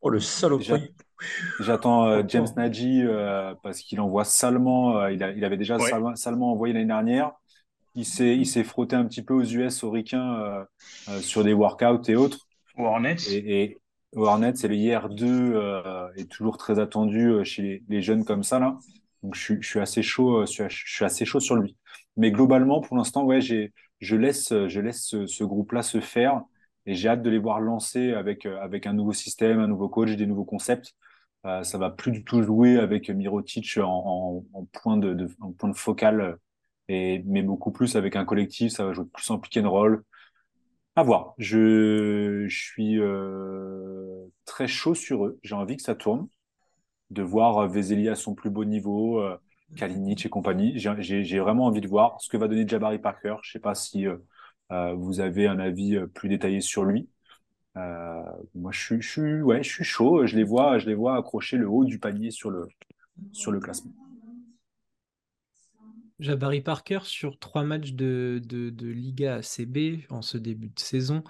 oh le saloperie. J'attends James Nagy parce qu'il envoie salement. il, a, il avait déjà salement, envoyé l'année dernière. Il s'est il s'est frotté un petit peu aux US, aux Ricains sur des workouts et autres. Hornets. Et, et Hornets, c'est le IR2 est toujours très attendu chez les, les jeunes comme ça là. Donc je, suis assez chaud, euh, je suis assez chaud sur lui. Mais globalement, pour l'instant, ouais, je laisse, je laisse ce, groupe-là se faire et j'ai hâte de les voir lancer avec, euh, avec un nouveau système, un nouveau coach, des nouveaux concepts. Euh, ça va plus du tout jouer avec Mirotic en, point de, en point de focal, et, mais beaucoup plus avec un collectif. Ça va jouer plus en pick and roll. À voir. Je, je suis très chaud sur eux. J'ai envie que ça tourne de voir euh, Vezeli à son plus beau niveau, euh, Kalinic et compagnie. J'ai vraiment envie de voir ce que va donner Jabari Parker. Je ne sais pas si euh, vous avez un avis plus détaillé sur lui. moi, je suis, ouais, je suis chaud. Je les vois, je les vois accrocher le haut du panier sur le, sur le classement. Jabari Parker sur trois matchs de, de, Liga CB en ce début de saison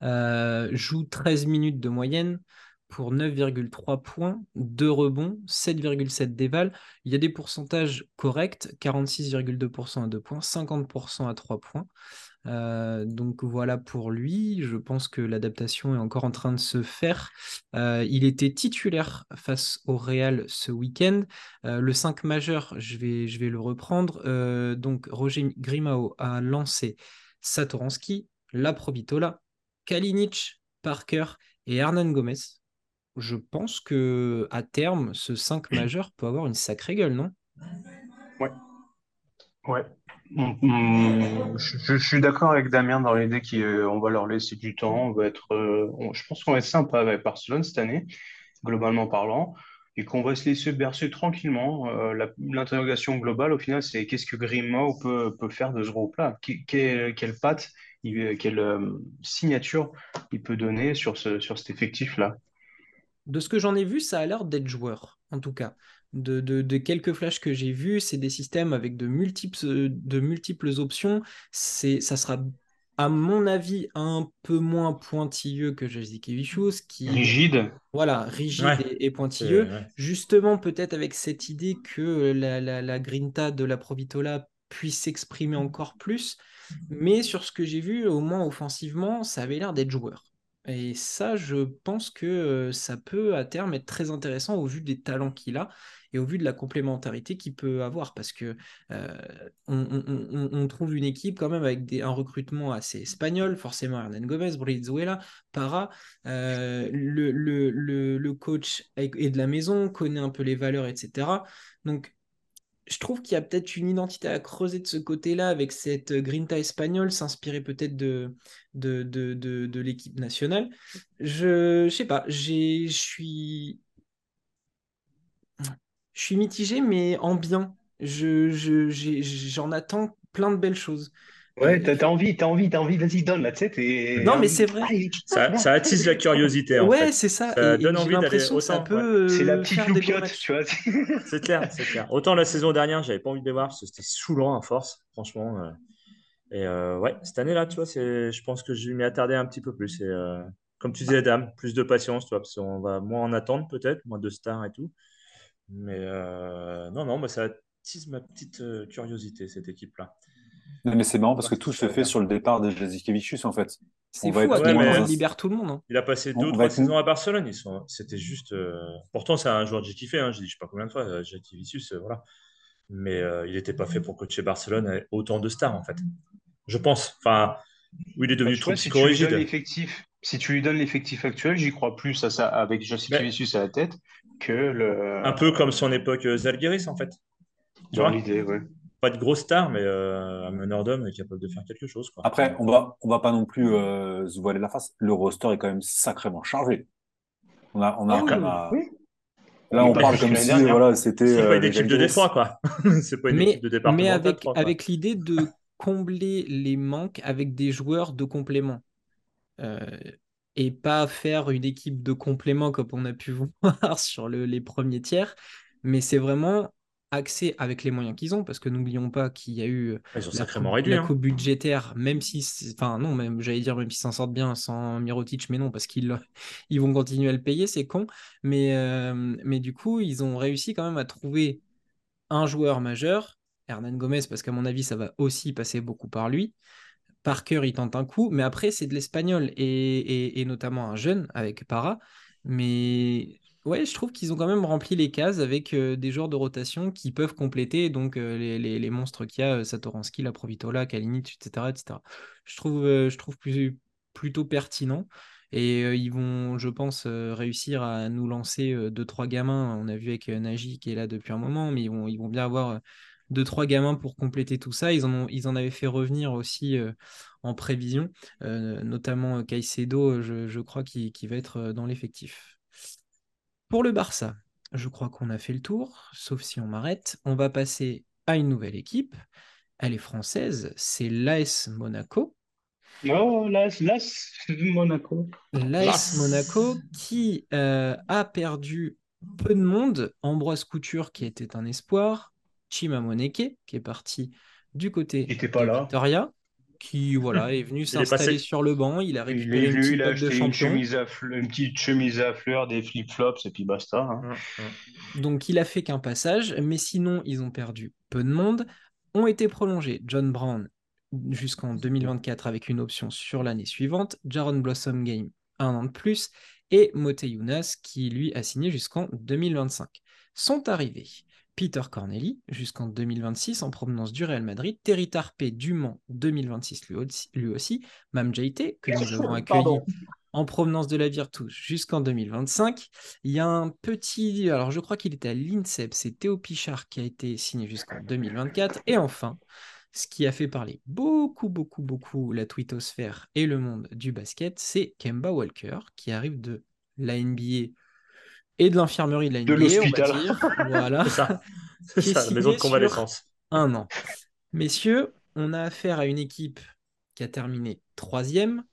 joue 13 minutes de moyenne pour 9,3 points, 2 rebonds, 7,7 déval. Il y a des pourcentages corrects, 46,2% à 2 points, 50% à 3 points. Euh, donc voilà pour lui. Je pense que l'adaptation est encore en train de se faire. Euh, il était titulaire face au Real ce week-end. Euh, le 5 majeur, je vais, le reprendre. donc Roger Grimao a lancé Satoransky, La Probitola, Kalinic, Parker et Hernan Gomez je pense que à terme, ce 5 majeur peut avoir une sacrée gueule, non? Ouais. Ouais. Mm, mm, je, suis d'accord avec Damien dans l'idée qu'on va leur laisser du temps. On va être, euh, je pense qu'on va être sympa avec Barcelone cette année, globalement parlant, et qu'on va se laisser bercer tranquillement. Euh, l'interrogation globale, au final, c'est qu'est-ce que Grimaud peut, peut faire de ce groupe-là? Quelle, quelle patte, quelle euh, signature il peut donner sur, ce, sur cet effectif-là? De ce que j'en ai vu, ça a l'air d'être joueur, en tout cas. De, quelques flashs que j'ai vus, c'est des systèmes avec de multiples, de multiples options. C'est, ça sera, à mon avis, un peu moins pointilleux que Jazikevichus, qui rigide. Voilà, rigide et, pointilleux. Justement, peut-être avec cette idée que la, la, grinta de la Provitola puisse s'exprimer encore plus. Mais sur ce que j'ai vu, au moins offensivement, ça avait l'air d'être joueur. Et ça, je pense que ça peut à terme être très intéressant au vu des talents qu'il a et au vu de la complémentarité qu'il peut avoir. Parce que on, trouve une équipe quand même avec un recrutement assez espagnol, forcément Hernan Gomez, Brizuela, Para. le, le, le, coach est de la maison, connaît un peu les valeurs, etc. Donc je trouve qu'il y a peut-être une identité à creuser de ce côté-là avec cette grinta espagnole, s'inspirer peut-être de, de, de, de, l'équipe nationale. Je, ne sais pas, je suis. Je suis mitigé, mais en bien. Je, j'en attends plein de belles choses. Ouais, t'as envie, t'as envie, t'as envie, vas-y, donne la tête et. Non, mais c'est vrai. ça, ça, attise la curiosité. En ouais, c'est ça. Ça donne envie d'aller autant. Ça peut c'est la petite loupiote, tu vois. (laughs) c'est clair, c'est clair. Autant la saison dernière, j'avais pas envie de les voir parce que c'était saoulant à force, franchement. Euh. Et euh, ouais, cette année-là, tu vois, c'est, je pense que je m'y attardais un petit peu plus. Et, euh, comme tu disais, Dame, plus de patience, tu vois, parce qu'on va moins en attendre peut-être, moins de stars et tout. Mais euh, non, non, moi, ça attise ma petite euh, curiosité, cette équipe-là. Mais c'est marrant parce que tout se fait sur le départ de Jazikevicius, en fait. C'est fou va être Ouais, mais- libère tout le monde. hein. Il a passé deux ou trois être- saisons à Barcelone. Ils sont... C'était juste. euh, Pourtant, c'est un joueur que j'ai kiffé. Hein. Je je sais pas combien de fois, euh, Jackie Vicius, euh, voilà. Mais euh, il n'était pas fait pour coacher Barcelone avec autant de stars, en fait. Je pense. Enfin, où il est devenu Bah, trop vois, si tu lui donnes psychorigide. l'effectif, si tu lui donnes l'effectif actuel, j'y crois plus à ça avec Jackie Mais- Vicius à la tête que le. Un peu comme son époque Zalgiris, en fait. Tu dans vois? l'idée, ouais. Pas de grosse star, mais euh, un meneur d'homme est capable de faire quelque chose. Quoi. Après, on va, on va pas non plus euh, se voiler la face. Le roster est quand même sacrément chargé. On a, on a, Ah oui, on a- oui. Là, Mais on parle comme si voilà, c'était. C'est euh, pas une les équipe de. Détroit, quoi. (laughs) c'est pas une Mais, équipe de mais départemental avec, 3, quoi. avec l'idée de combler les manques avec des joueurs de complément. Euh, et pas faire une équipe de complément comme on a pu (laughs) voir sur le- les premiers tiers. Mais c'est vraiment axé avec les moyens qu'ils ont, parce que n'oublions pas qu'il y a eu Ils ont la sacrément réduit. la hein. budgétaire, même si, enfin non, même j'allais dire même s'ils s'en sortent bien sans Mirotic, mais non, parce qu'ils (laughs) ils vont continuer à le payer, c'est con. Mais, euh, mais du coup, ils ont réussi quand même à trouver un joueur majeur, Hernan Gomez, parce qu'à mon avis, ça va aussi passer beaucoup par lui. Parker, il tente un coup, mais après, c'est de l'espagnol et, et- et notamment un jeune avec Para. Mais ouais, je trouve qu'ils ont quand même rempli les cases avec euh, des joueurs de rotation qui peuvent compléter donc euh, les, les- les monstres qu'il y a, euh, Satoransky, la Provitola, Kalinic, etc., etc. Je trouve, je trouve plutôt pertinent. Et ils vont, je pense, réussir à nous lancer euh, deux, trois gamins. On a vu avec Nagy qui est là depuis un moment, mais ils vont, ils vont bien avoir deux, trois gamins pour compléter tout ça. Ils en, ont- ils en avaient fait revenir aussi en prévision, notamment Caicedo, je, je crois, qui, va être dans l'effectif. Pour le Barça, je crois qu'on a fait le tour, sauf si on m'arrête. On va passer à une nouvelle équipe. Elle est française, c'est l'AS Monaco. Oh, c'est Monaco. L'AS Las. Monaco qui euh, a perdu peu de monde. Ambroise Couture qui était un espoir. Chima Moneke qui est parti du côté Il était pas de là. Victoria, qui voilà, est venu s'installer passé. sur le banc. Il a récupéré une petite il de acheté une champion. chemise à fleurs, une petite chemise à fleurs, des flip-flops et puis basta. hein. Hum, hum. Donc il a fait qu'un passage, mais sinon ils ont perdu peu de monde. Ont été prolongés John Brown jusqu'en 2024 avec une option sur l'année suivante, Jaron Blossom Game un an de plus, et Mote Younas qui lui a signé jusqu'en 2025. Sont arrivés Peter Corneli jusqu'en 2026 en provenance du Real Madrid, Terry Tarpe du Mans 2026 lui aussi, lui aussi, Mam Jaite que nous avons (laughs) accueilli Pardon. en provenance de la Virtus jusqu'en 2025. Il y a un petit, alors je crois qu'il était à l'INSEP, c'est Théo Pichard qui a été signé jusqu'en 2024. Et enfin, ce qui a fait parler beaucoup, beaucoup, beaucoup la twittosphère et le monde du basket, c'est Kemba Walker qui arrive de la NBA et de l'infirmerie de la NBA, l'hôpital. (laughs) Voilà C'est ça. (laughs) C'est la maison de convalescence. un an. Messieurs, on a affaire à une équipe qui a terminé troisième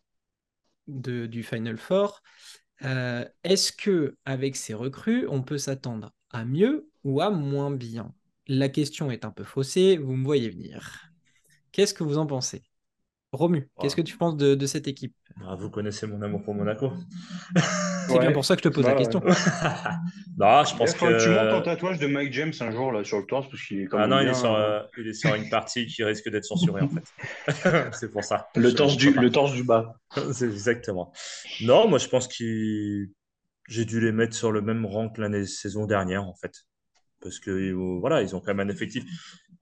de, du Final Four. Euh, Est-ce que avec ces recrues, on peut s'attendre à mieux ou à moins bien? La question est un peu faussée, vous me voyez venir. Qu'est-ce que vous en pensez? Romu, qu'est-ce que tu penses de, de cette équipe? Ah, vous connaissez mon amour pour Monaco. C'est Ouais. bien pour ça que je te pose Bah, la question. (laughs) non, je pense que tu montes ton que. tatouage de Mike James un jour là sur le torse parce qu'il est quand Ah même non, il bien, est, sur, euh, euh, il est sur une (laughs) partie qui risque d'être censurée en fait. (laughs) c'est pour ça. le Je- torse du peux pas. le torse du bas. C'est exactement. Non, moi je pense qu'ils j'ai dû les mettre sur le même rang que l'année saison dernière en fait. Parce que euh, voilà, ils ont quand même un effectif.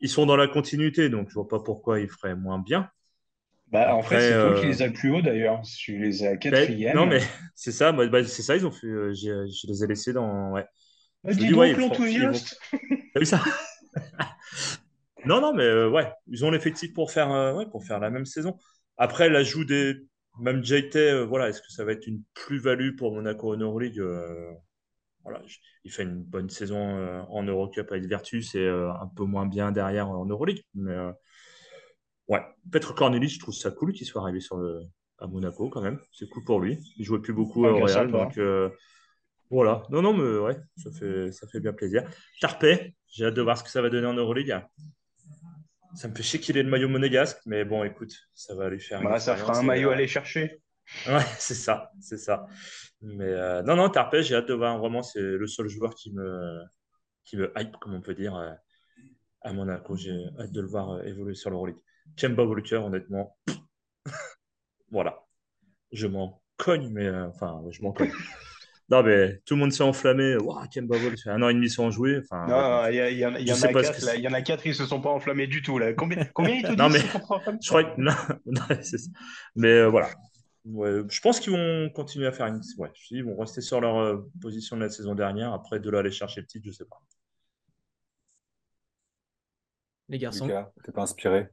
Ils sont dans la continuité, donc je vois pas pourquoi ils feraient moins bien. Bah, en fait, c'est toi euh, qui les as le plus haut d'ailleurs. Tu les as quatrième. non mais (laughs) c'est ça, bah, c'est ça, ils ont fait. euh, j'ai- je les ai laissés dans. Ouais. Bah, dis dis, ouais, donc font- l'enthousiaste. T'as vu ça? (laughs) Non, non, mais euh, ouais, ils ont l'effectif pour faire, euh, ouais, pour faire la même saison. Après, l'ajout des. Même JT, euh, voilà, est-ce que ça va être une plus-value pour Monaco en Euroleague? Euh, voilà, il fait une bonne saison euh, en Eurocup avec Virtus et euh, un peu moins bien derrière en Euroleague. Mais euh, ouais, Petr Cornelis, je trouve ça cool qu'il soit arrivé sur le, à Monaco quand même. C'est cool pour lui. Il jouait plus beaucoup gars Real, donc euh, voilà. Non, non, mais ouais, ça fait, ça fait bien plaisir. Tarpey, j'ai hâte de voir ce que ça va donner en Euroleague. Ça me fait chier qu'il ait le maillot monégasque, mais bon, écoute, ça va lui faire. Bah, ça fera un maillot à aller chercher. Ouais, (laughs) c'est ça, c'est ça. Mais euh, non, non, Tarpey, j'ai hâte de voir. Vraiment, c'est le seul joueur qui me, qui me hype, comme on peut dire, euh, à Monaco. J'ai hâte de le voir euh, évoluer sur l'Euroleague. Kemba Walker, honnêtement, (laughs) voilà. Je m'en cogne, mais enfin, je m'en cogne. (laughs) Non, mais tout le monde s'est enflammé. Waouh, Kemba Walker, un an et demi sans jouer. Enfin, non, il y, y, en a quatre, il y en a quatre, ils se sont pas enflammés du tout. Là. Combien, combien ils te (laughs) disent non, mais, je crois que... non, non Mais voilà, je pense qu'ils vont continuer à faire une. Ouais, ils vont rester sur leur euh, position de la saison dernière. Après, de là aller chercher le titre, je sais pas. Les garçons. t'es pas inspiré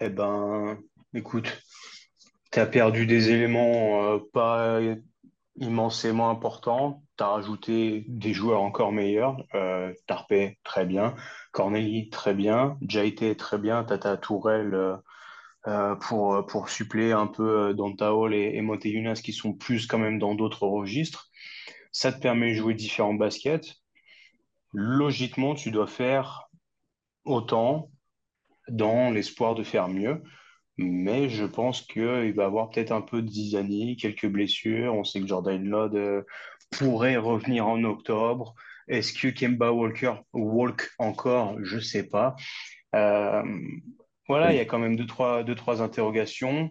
Eh ben, écoute, tu as perdu des éléments euh, pas immensément importants. Tu as rajouté des joueurs encore meilleurs. Euh, Tarpé, très bien. Corneli, très bien. Jaité, très bien. Tata Tourelle euh, pour, suppléer un peu Danta Hall et, et Moteyunas qui sont plus quand même dans d'autres registres. Ça te permet de jouer différents baskets. Logiquement, tu dois faire autant dans l'espoir de faire mieux. Mais je pense qu'il va avoir peut-être un peu de zizanie, quelques blessures. On sait que Jordan Lod euh, pourrait revenir en octobre. Est-ce que Kemba Walker walk encore? Je ne sais pas. Euh, voilà, il y a quand même deux, trois, deux, trois interrogations.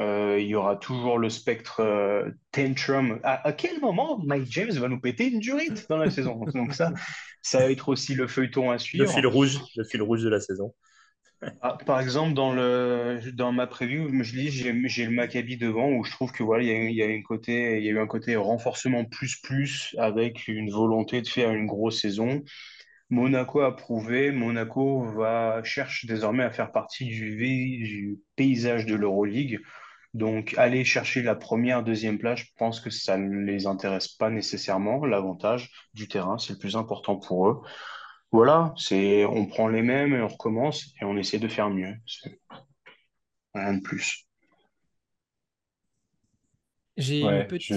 Euh, il y aura toujours le spectre tantrum. À, quel moment Mike James va nous péter une durite dans la saison? Donc ça, ça va être aussi le feuilleton à suivre. Le fil rouge, le fil rouge de la saison. Ah, par exemple, dans, le, dans ma preview, je dis j'ai le Maccabi devant où je trouve que voilà, il y a, il y a eu un côté renforcement plus plus avec une volonté de faire une grosse saison. Monaco a prouvé, Monaco va cherche désormais à faire partie du, du paysage de l'Euroleague. Donc, aller chercher la première, deuxième place, je pense que ça ne les intéresse pas nécessairement. L'avantage du terrain, c'est le plus important pour eux. Voilà, c'est on prend les mêmes et on recommence et on essaie de faire mieux. Rien de plus. J'ai une petite.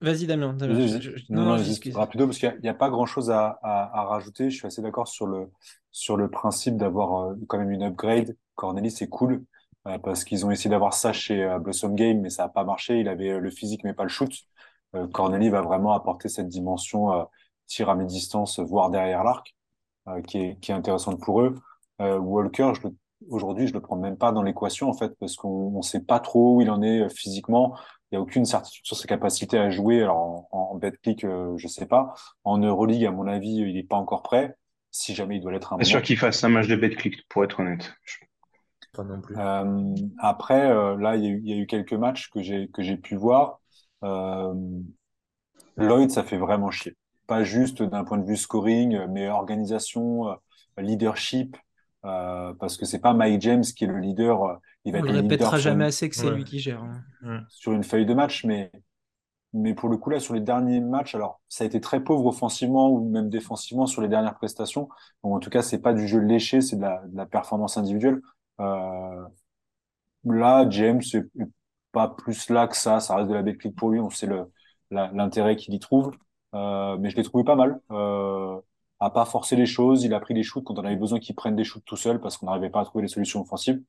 Vas-y, Damien. non, non, rapido, parce qu'il n'y a, pas grand-chose à, à, rajouter. Je suis assez d'accord sur le, sur le principe d'avoir euh, quand même une upgrade. Cornelis, c'est cool, euh, parce qu'ils ont essayé d'avoir ça chez euh, Blossom Game, mais ça n'a pas marché. Il avait le physique, mais pas le shoot. Cornelis va vraiment apporter cette dimension tir à mi-distance, voire derrière l'arc, qui, est, qui est intéressante pour eux. Walker, aujourd'hui, je le prends même pas dans l'équation, en fait, parce qu'on ne sait pas trop où il en est physiquement. Il n'y a aucune certitude sur ses capacités à jouer. Alors, en, en betclic, euh, je sais pas. En Euroleague, à mon avis, il n'est pas encore prêt. Si jamais il doit l'être un C'est sûr qu'il fasse un match de betclic, pour être honnête. Pas non plus. Euh, après, euh, là, il y, a eu, il y, a eu quelques matchs que j'ai que j'ai pu voir. Euh, Lloyd, ça fait vraiment chier. Pas juste d'un point de vue scoring, mais organisation, euh, leadership. Euh, parce que c'est pas Mike James qui est le leader. Euh, il va On ne répétera jamais assez que c'est lui qui gère. Hein. Sur une feuille de match, mais, mais pour le coup, là, sur les derniers matchs, alors ça a été très pauvre offensivement ou même défensivement sur les dernières prestations. en tout cas, c'est pas du jeu léché, c'est de la, de la performance individuelle. Euh, là, James, c'est pas plus là que ça. Ça reste de la bête pour lui. On sait l'intérêt qu'il y trouve. Euh, mais je l'ai trouvé pas mal. Euh, a pas forcé les choses. Il a pris des shoots quand on avait besoin qu'il prenne des shoots tout seul parce qu'on n'arrivait pas à trouver les solutions offensives.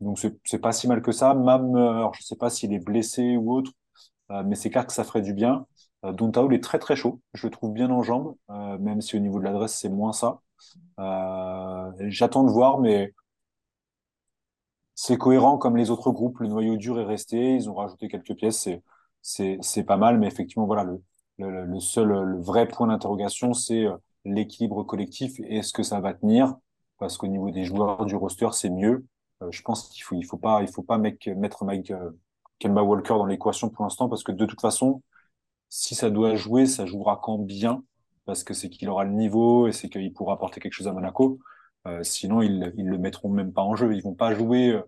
Donc c'est pas si mal que ça. Même, alors je sais pas s'il est blessé ou autre, euh, mais c'est clair que ça ferait du bien. Euh, Dontaoul est très très chaud. Je le trouve bien en jambes, euh, même si au niveau de l'adresse c'est moins ça. Euh, J'attends de voir, mais c'est cohérent comme les autres groupes. Le noyau dur est resté. Ils ont rajouté quelques pièces. C'est c'est pas mal, mais effectivement voilà le le, seul, vrai point d'interrogation, c'est euh, l'équilibre collectif. Est-ce que ça va tenir? Parce qu'au niveau des joueurs du roster, c'est mieux. Euh, je pense qu'il faut, faut pas mettre Mike euh, Kemba Walker dans l'équation pour l'instant, parce que de toute façon, si ça doit jouer, ça jouera quand bien, parce que c'est qu'il aura le niveau et c'est qu'il pourra apporter quelque chose à Monaco. sinon, ils, ils le mettront même pas en jeu. Ils vont pas jouer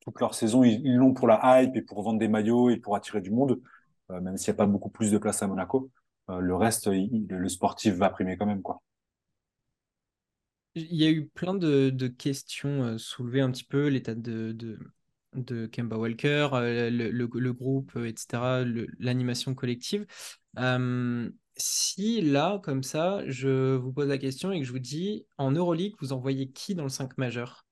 toute leur saison. Ils l'ont pour la hype et pour vendre des maillots et pour attirer du monde, même s'il n'y a pas beaucoup plus de place à Monaco. Euh, le reste, le sportif va primer quand même. Quoi. Il y a eu plein de, questions euh, soulevées un petit peu, l'état de, de, Kemba Walker, euh, le, groupe, etc., l'animation collective. si là, comme ça, je vous pose la question et que je vous dis, en Euroleague, vous envoyez qui dans le 5 majeur?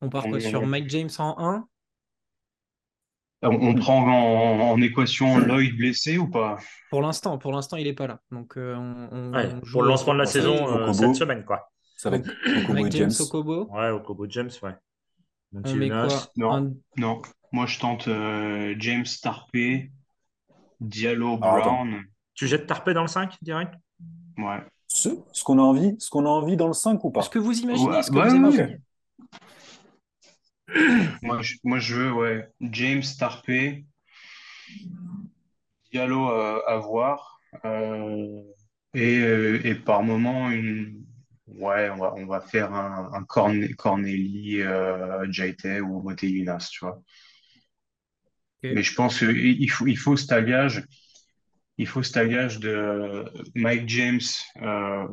On part quoi sur Mike James en 1 on, on prend en, en équation Lloyd blessé ou pas? Pour l'instant, pour l'instant, il n'est pas là. Donc, euh, on, on- Ouais, on joue pour le lancement de la saison euh, cette semaine, quoi. Ça va être Okobo et James, James. Okobo. Ouais, Okobo James, ouais. On met quoi? Non. Un- Non. Moi, je tente euh, James Tarpey, Diallo attends. Brown. Tu jettes Tarpé dans le 5 direct? Ouais. Ce, ce qu'on a envie, ce qu'on a envie dans le 5 ou pas? Ce que vous imaginez, Ouais, ce que ouais, vous imaginez. Moi, je, moi, je veux, ouais, James Tarpey, Diallo euh, à voir. euh, et, euh, et par moment, une... ouais, on va, on va faire un, un Corne- Corneli, euh, Jaite ou Moteyunas, tu vois. Ok. Mais je pense qu'il faut, il faut cet alliage, il faut cet alliage de Mike James euh,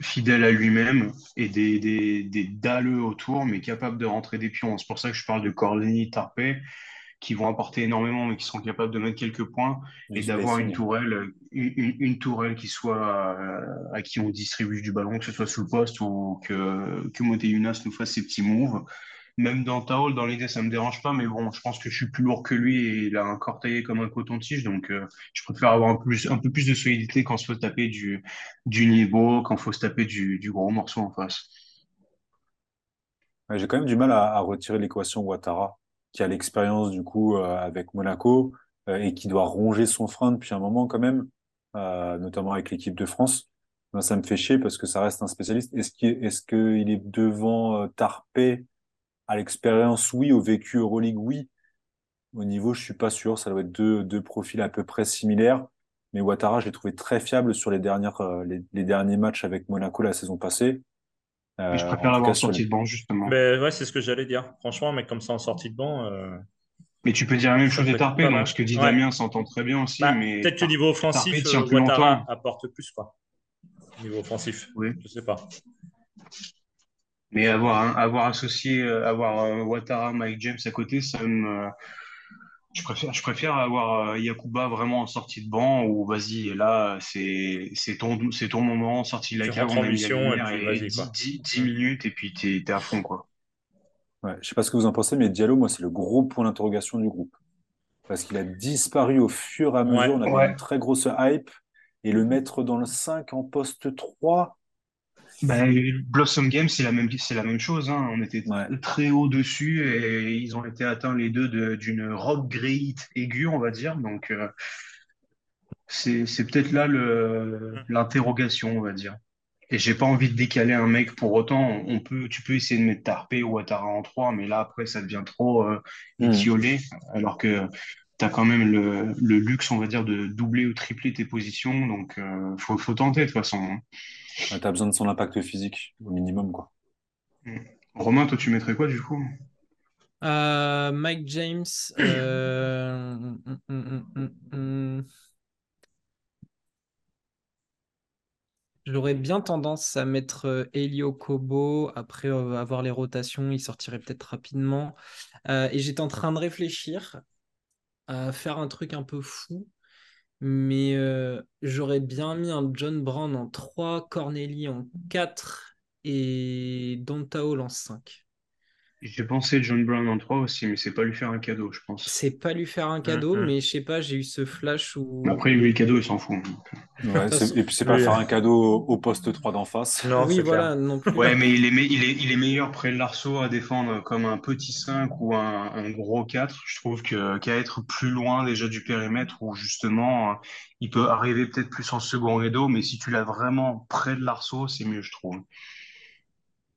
fidèle à lui-même et des, des, des dalleux autour, mais capable de rentrer des pions. C'est pour ça que je parle de Corlini, Tarpey, qui vont apporter énormément, mais qui seront capables de mettre quelques points et d'avoir une tourelle, une, une- une tourelle qui soit euh, à qui on distribue du ballon, que ce soit sous le poste ou que, que Moteyunas nous fasse ses petits moves. Même dans Taol, dans l'idée, ça me dérange pas, mais bon, je pense que je suis plus lourd que lui et il a un corps taillé comme un coton-tige, donc euh, je préfère avoir un, plus, un peu plus de solidité quand il faut se taper du, du niveau, quand il faut se taper du, du gros morceau en face. J'ai quand même du mal à, retirer l'équation Ouattara, qui a l'expérience du coup euh, avec Monaco euh, et qui doit ronger son frein depuis un moment quand même, notamment avec l'équipe de France. Ça me fait chier parce que ça reste un spécialiste. Est-ce qu'il qu'il est devant Tarpey à l'expérience? Oui. Au vécu Euroleague? Oui. Au niveau, je suis pas sûr. Ça doit être deux, deux profils à peu près similaires. Mais Ouattara, je l'ai trouvé très fiable sur les dernières, euh, les, les derniers matchs avec Monaco la saison passée. Je Euh, en préfère l'avoir sur sorti les- de banc, justement. Mais ouais, c'est ce que j'allais dire. Franchement, mais comme ça en sortie de banc, euh, Mais tu peux dire la même chose de pas donc ce que dit Ouais. Damien s'entend très bien aussi, bah, mais peut-être que niveau offensif, Ouattara longtemps. apporte plus, quoi. Niveau offensif, Oui. je sais pas. Mais avoir, avoir associé, euh, avoir euh, Ouattara, Mike James à côté, ça me, euh, je préfère, je préfère avoir euh, Yakuba vraiment en sortie de banc ou vas-y, et là, c'est, c'est ton, c'est ton moment, sorti de la cave, on en a mis la mission, et lumière puis et, vas-y, 10, quoi. 10, 10 minutes et puis t'es, t'es à fond, quoi. Ouais, je sais pas ce que vous en pensez, mais Diallo, moi, c'est le gros point d'interrogation du groupe. Parce qu'il a disparu au fur et à mesure. Ouais. On avait Ouais. une très grosse hype. Et le mettre dans le 5 en poste 3, Ben, Blossom Game, c'est la même, c'est la même chose, hein. On était Ouais. très haut dessus et ils ont été atteints les deux de- d'une rock grate aiguë, on va dire. Donc, euh, c'est, peut-être là l'interrogation, on va dire. Et j'ai pas envie de décaler un mec pour autant. On peut, tu peux essayer de mettre Tarpey ou Ouattara en 3, mais là, après, ça devient trop euh, Mhm. étiolé. Alors que tu as quand même le, le luxe, on va dire, de doubler ou tripler tes positions. Donc, euh, faut, faut tenter de toute façon. hein. Tu as besoin de son impact physique, au minimum, quoi. Romain, toi, tu mettrais quoi du coup? Euh, Mike James. euh. (coughs) J'aurais bien tendance à mettre euh, Elio Kobo. Après euh, avoir les rotations, il sortirait peut-être rapidement. Euh, et j'étais en train de réfléchir à faire un truc un peu fou. Mais euh, j'aurais bien mis un John Brown en 3, Corneli en 4 et Dontaol en 5. J'ai pensé John Brown en 3 aussi, mais c'est pas lui faire un cadeau, je pense. C'est pas lui faire un cadeau, mais je sais pas, j'ai eu ce flash où. Après, lui, le cadeau, il s'en fout. Ouais, façon- et puis, c'est pas Oui. faire un cadeau au, poste 3 d'en face. Non, oui, voilà, clair. non plus. Ouais, mais il est, me- il est, il est meilleur près de l'arceau à défendre comme un petit 5 ou un, un gros 4. Je trouve qu'à être plus loin déjà du périmètre où justement euh, il peut arriver peut-être plus en second rideau, mais si tu l'as vraiment près de l'arceau, c'est mieux, je trouve.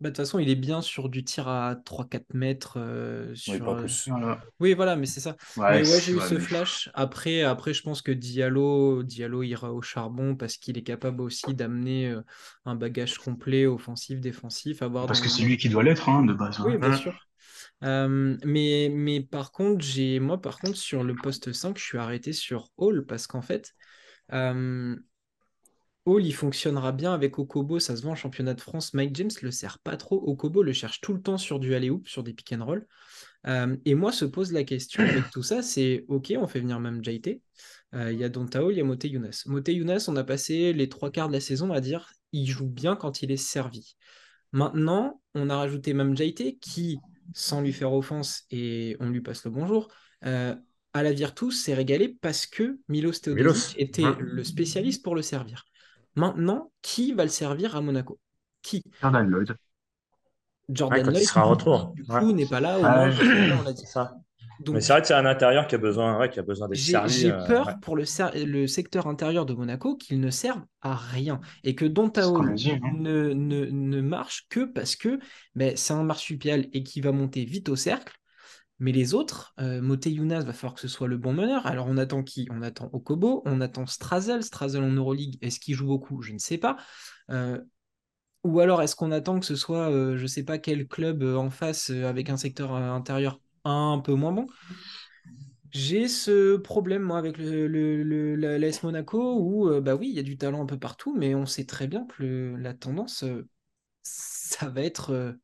Bah, de toute façon, il est bien sur du tir à 3-4 mètres. euh, Oui, sur, pas euh, plus. Voilà. Oui, voilà, mais c'est ça. Ouais, mais ouais, j'ai eu ouais, ce mais- flash. Après, après, je pense que Diallo, Diallo ira au charbon parce qu'il est capable aussi d'amener euh, un bagage complet offensif, défensif. À voir Parce dans- que c'est lui qui doit l'être, hein, de base. Oui, hein. bien sûr. Euh, mais, mais par contre, j'ai moi, par contre, sur le poste 5, je suis arrêté sur Hall parce qu'en fait, euh, Hall, il fonctionnera bien avec Okobo, ça se voit en championnat de France. Mike James le sert pas trop. Okobo le cherche tout le temps sur du alley-oop, sur des pick and roll. Euh, et moi, se pose la question avec tout ça, c'est OK, on fait venir même JT. Euh, Il y a Dontao, il y a Moté Younes. Moté Younes, on a passé les trois quarts de la saison à dire il joue bien quand il est servi. Maintenant, on a rajouté même JT qui, sans lui faire offense et on lui passe le bonjour, euh, à la Virtus s'est régalé parce que Milos Teodosic était ouais. le spécialiste pour le servir. Maintenant, qui va le servir à Monaco? Qui? Jordan Lloyd. Jordan Ouais, quand il Lloyd, sera en retour. du Ouais. coup, n'est pas là au Ah, moins, je- on l'a dit. C'est ça. Donc, Mais c'est vrai que c'est un intérieur qui a besoin, ouais, qui a besoin d'être j'ai servi. j'ai euh, peur ouais. pour le, ser- le secteur intérieur de Monaco qu'il ne serve à rien et que Dontao a hein. ne, ne, ne marche que parce que ben, c'est un marsupial et qui va monter vite au cercle. Mais les autres, euh, Moté Younas, va falloir que ce soit le bon meneur. Alors on attend qui? On attend Okobo, on attend Strazel. Strazel en Euroleague, est-ce qu'il joue beaucoup? Je ne sais pas. Euh, ou alors est-ce qu'on attend que ce soit, euh, je ne sais pas quel club euh, en face avec un secteur intérieur un peu moins bon? J'ai ce problème, moi, avec le, le, le- la- l'AS Monaco, où, bah oui, il y a du talent un peu partout, mais on sait très bien que la tendance, ça va être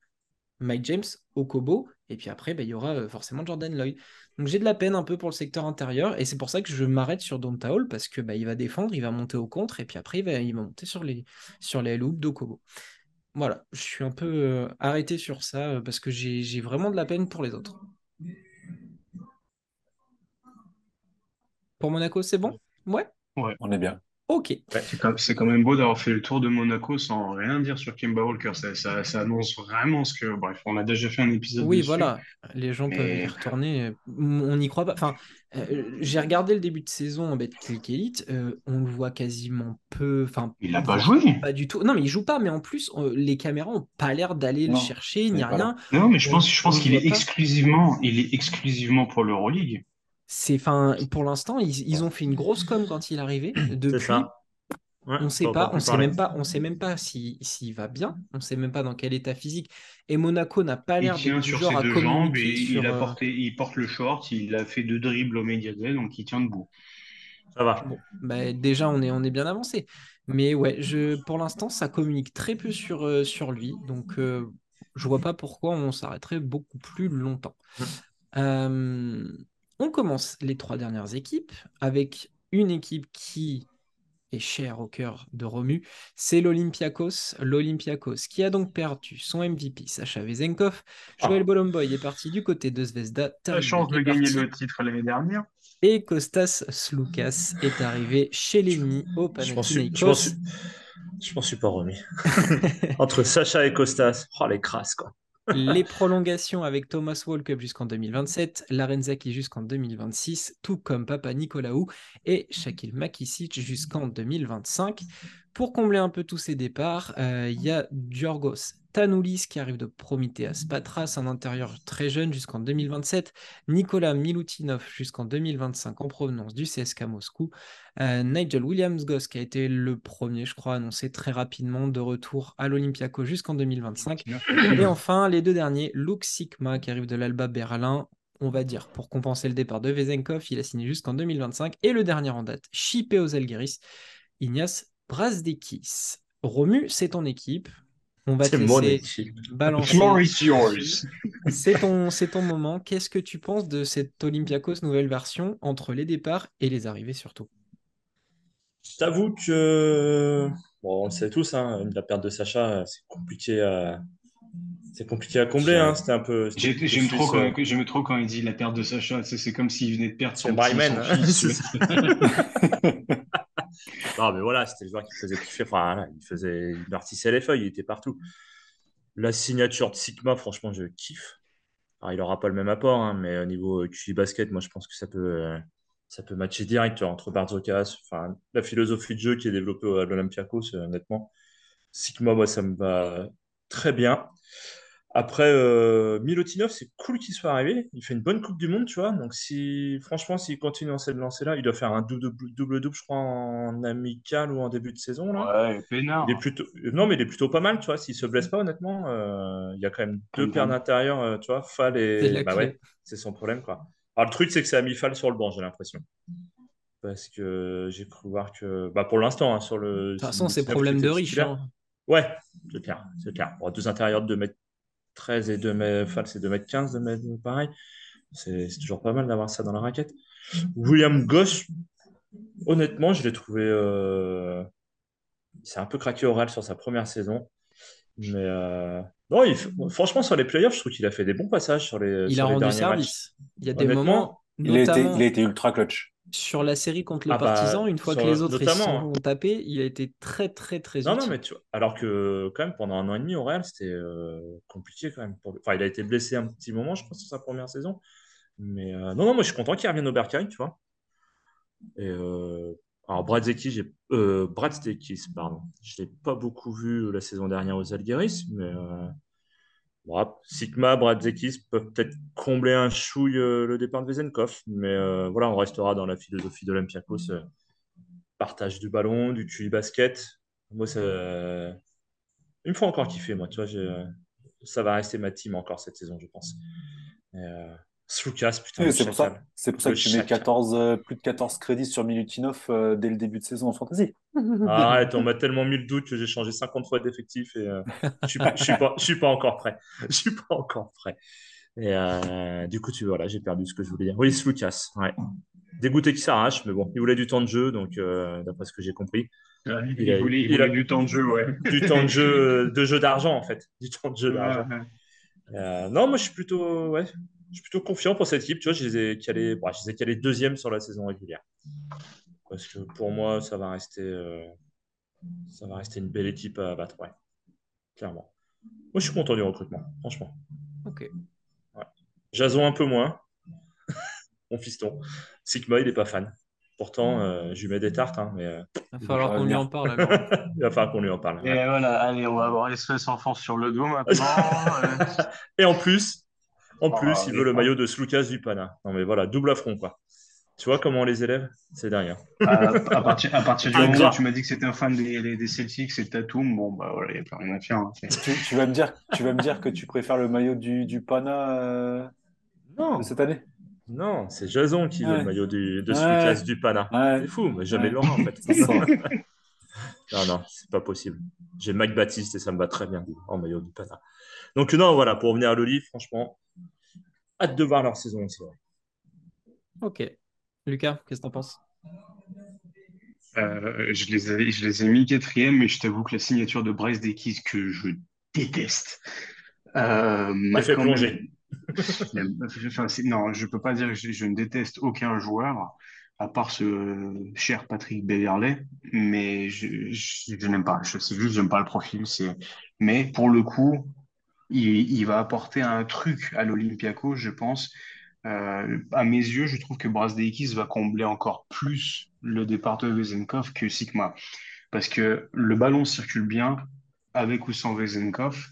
Mike James, Okobo, et puis après, bah, il y aura euh, forcément Jordan Lloyd. Donc j'ai de la peine un peu pour le secteur intérieur, et c'est pour ça que je m'arrête sur Donta parce que bah, il va défendre, il va monter au contre, et puis après, il va, il va monter sur les, sur les loops d'Okobo. Voilà, je suis un peu euh, arrêté sur ça, euh, parce que j'ai vraiment de la peine pour les autres. Pour Monaco, c'est bon? Ouais? On est bien. Ok. C'est quand, c'est quand même beau d'avoir fait le tour de Monaco sans rien dire sur Kemba Walker. Ça, ça, ça annonce vraiment ce que. Bref, on a déjà fait un épisode Oui, dessus. voilà, les gens peuvent y retourner. On n'y croit pas. Enfin, euh, j'ai regardé le début de saison en Betclic Elite. euh, on le voit quasiment peu. Enfin, Il n'a pas joué. Pas du tout. Non, mais il joue pas. Mais en plus, les caméras ont pas l'air d'aller le chercher, ni rien. Non, mais je pense, je qu'il est pas. exclusivement, il est exclusivement pour l'Euroleague. C'est, enfin, pour l'instant, ils, ils ont fait une grosse com quand il est arrivé. Depuis, ça. Ouais, on sait pas, on sait même pas, on sait même pas si- s'il va bien. On sait même pas dans quel état physique. Et Monaco n'a pas l'air du sur genre ses à deux jambes et il a euh, porté, il porte le short, il a fait deux dribbles au médiaset, donc il tient debout. Ça va. Bon, bah, déjà, on est, on est bien avancé. Mais ouais, je, pour l'instant, ça communique très peu sur, euh, sur lui. Donc, euh, je vois pas pourquoi on s'arrêterait beaucoup plus longtemps. Euh, on commence les trois dernières équipes avec une équipe qui est chère au cœur de Romu. C'est l'Olympiakos. L'Olympiakos qui a donc perdu son MVP, Sacha Vezenkov. Joël Ah. Bolomboy est parti du côté de Zvezda. La chance de gagner parti le titre l'année dernière. et Kostas Sloukas est arrivé chez l'ennemi au Je m'en suis, je m'en Panathinaikos. suis, je m'en suis pas remis. (laughs) Entre Sacha et Costas, oh les crasses quoi. Les prolongations avec Thomas Walkup jusqu'en 2027, Larenzaki jusqu'en 2026, tout comme Papa Nicolaou et Shaquille Makisic jusqu'en 2025. Pour combler un peu tous ces départs, euh, il y a Giorgos Tanoulis qui arrive de Prometheas Patras, un intérieur très jeune jusqu'en 2027, Nicolas Milutinov jusqu'en 2025 en provenance du CSKA Moscou, euh, Nigel Williams-Goss qui a été le premier, je crois, annoncé très rapidement de retour à l'Olympiaco jusqu'en 2025. Et enfin, les deux derniers, Luke Sikma qui arrive de l'Alba Berlin. On va dire, pour compenser le départ de Vezenkov, il a signé jusqu'en 2025. Et le dernier en date, Chipe aux Algiris, Ignace Brasdekis. Romu, c'est ton équipe. On va te C'est mon laisser équipe. balancer. C'est ton, c'est ton moment. Qu'est-ce que tu penses de cette Olympiakos nouvelle version entre les départs et les arrivées surtout? Je t'avoue que, bon, on le sait tous, hein, la perte de Sacha, c'est compliqué à, c'est compliqué à combler. Hein, c'était un peu. J'aime trop, quand, j'aime trop quand il dit la perte de Sacha. C'est c'est comme s'il venait de perdre Son son, son hein. fils. (laughs) (laughs) (laughs) Non, mais voilà, c'était le joueur qui faisait kiffer. Enfin, il faisait, il martissait les feuilles, il était partout. La signature de Sigma, franchement, je kiffe. Il n'aura pas le même apport, hein, mais au niveau euh, QI basket, moi, je pense que ça peut, euh, ça peut matcher direct entre Barzokas. Enfin, la philosophie de jeu qui est développée à l'Olympiakos, euh, honnêtement. Sigma, moi, ça me va très bien. Après, euh, Milutinov, c'est cool qu'il soit arrivé. Il fait une bonne Coupe du Monde, tu vois. Donc, si, franchement, s'il continue dans cette lancée-là, il doit faire un double-double, je crois, en amical ou en début de saison. Là. Ouais. Il est plutôt... Non, mais il est plutôt pas mal, tu vois. S'il se blesse pas, honnêtement, euh, il y a quand même deux paires d'intérieur, euh, tu vois. Fall et. Bah ouais, c'est son problème, quoi. Alors, le truc, c'est que ça a mis Fall sur le banc, j'ai l'impression. Parce que j'ai cru voir que. Bah, pour l'instant, hein, sur le. De toute façon, c'est problème de riche. hein. Ouais, c'est clair, c'est clair. Bon, deux intérieurs de 2 mètres 13 et 2 mètres, enfin, c'est 2 mètres 15, 2 mètres, pareil. C'est c'est toujours pas mal d'avoir ça dans la raquette. William Goss, honnêtement, je l'ai trouvé. euh, C'est un peu craqué au Real sur sa première saison. Mais euh, non, il franchement, sur les playoffs, je trouve qu'il a fait des bons passages sur les, Il sur a les rendu derniers service. Il y a des Honnêtement, moments, Il a été, il a été ultra clutch. Sur la série contre les Ah bah, Partisans, une fois que les autres ils notamment, sont hein. tapés, il a été très très très Non, non, mais tu vois, alors que quand même pendant un an et demi au Real, c'était euh, compliqué quand même. Pour... Enfin, il a été blessé un petit moment, je crois, sur sa première saison. Mais euh, non, non, moi je suis content qu'il revienne au Berkane, tu vois. Et euh, alors Brad Zekis, j'ai Brad Stekis, pardon. Je l'ai pas beaucoup vu la saison dernière aux Algiris, mais Sigma, Brad Zekis peuvent peut-être combler un chouille euh, le départ de Vezenkov. Mais euh, voilà, on restera dans la philosophie de l'Olympiakos. euh, partage du ballon, du QI basket. Moi, ça, il me faut encore kiffer, moi. Tu vois, ça va rester ma team encore cette saison, je pense. Slucas, putain, Oui, c'est pour ça, c'est pour ça Le que tu mets chacal. 14, euh, plus de 14 crédits sur Milutinov euh, dès le début de saison en fantasy. (laughs) Arrête, on m'a tellement mis le doute que j'ai changé 50 fois d'effectif et euh, je suis, je suis pas, je suis pas encore prêt. (laughs) Je suis pas encore prêt. Et euh, du coup, tu vois, là, j'ai perdu ce que je voulais dire. Oui, Slucas, ouais. Dégoûté qui s'arrache, mais bon, il voulait du temps de jeu, donc euh, d'après ce que j'ai compris. Il, Il a- voulait, il il a- voulait du temps de jeu, ouais. Du temps de jeu, (laughs) de jeu d'argent, en fait. Du temps de jeu d'argent. Ouais, ouais. Euh, non, moi je suis plutôt, ouais, je suis plutôt confiant pour cette équipe. Tu vois, je les ai calés, bon, je les ai calés deuxième sur la saison régulière. Parce que pour moi, ça va rester, euh, ça va rester une belle équipe à battre, ouais. Clairement. Moi, je suis content du recrutement, franchement. Ok. Jason un peu moins. (laughs) Mon fiston. Sigma, il est pas fan. Pourtant, euh, je lui mets des tartes, hein, mais euh, Il va falloir qu'on lui en parle (laughs) alors. il va falloir qu'on lui en parle. Et ouais. voilà, allez, on va avoir l'espèce enfant sur le dos maintenant. (laughs) Et en plus, en plus, il veut le maillot de Slucas du Pana. Non, mais voilà, double affront, quoi. Tu vois comment on les élève? C'est dingue. hein. à, à partir, à partir du Un moment où tu m'as dit que c'était un fan des, des, des Celtics et de Tatum, bon, bah voilà, il n'y a plus rien à faire. hein. C'est- Tu, tu vas me dire, tu vas me dire que tu préfères le maillot du, du Pana euh, Non, de cette année? non, c'est Jason qui veut Ouais. le maillot du, de Ouais. Slucas du Pana. Ouais. C'est fou, mais jamais Ouais. Laurent, en fait. (laughs) (laughs) Non, non, c'est pas possible. J'ai Mike Baptiste et ça me va très bien en maillot du Pana. Donc, non, voilà, pour revenir à l'Olive, franchement, hâte de voir leur saison aussi. ouais. Ok. Lucas, qu'est-ce que t'en penses? Euh, je les ai, je les ai mis quatrième, mais je t'avoue que la signature de Bryce Dekis que je déteste euh, m'a fait plonger. (laughs) Enfin, non, je peux pas dire que je, je ne déteste aucun joueur, à part ce cher Patrick Beverley, mais je, je, je n'aime pas. Je sais juste, j'aime pas le profil. C'est, mais pour le coup, il, va apporter un truc à l'Olympiakos, je pense. Euh, à mes yeux, je trouve que Brazdeikis va combler encore plus le départ de Vezenkov que Sigma. Parce que le ballon circule bien avec ou sans Vezenkov.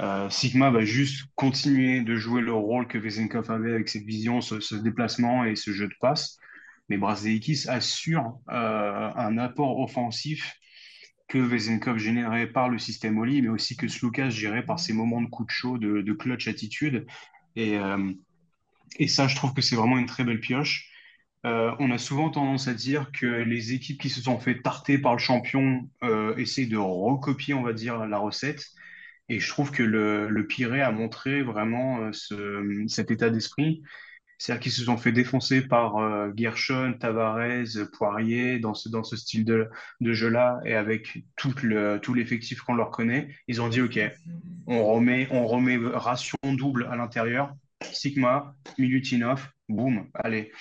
Euh, Sigma va juste continuer de jouer le rôle que Vezenkov avait avec cette vision, ce, ce déplacement et ce jeu de passe. Mais Brazdeikis assure euh, un apport offensif que Vezenkov générait par le système Oli, mais aussi que Slukas gérait par ses moments de coup de chaud, de, de clutch attitude. Et, euh, ça, je trouve que c'est vraiment une très belle pioche. Euh, on a souvent tendance à dire que les équipes qui se sont fait tarter par le champion euh, essayent de recopier, on va dire, la recette. Et je trouve que le, le a montré vraiment euh, ce, cet état d'esprit. C'est-à-dire qu'ils se sont fait défoncer par euh, Gershon, Tavares, Poirier dans ce, style de, de jeu-là et avec tout le, tout l'effectif qu'on leur connaît. Ils ont dit, OK, on remet, on remet ration double à l'intérieur. Sigma, Milutinov, boum, allez.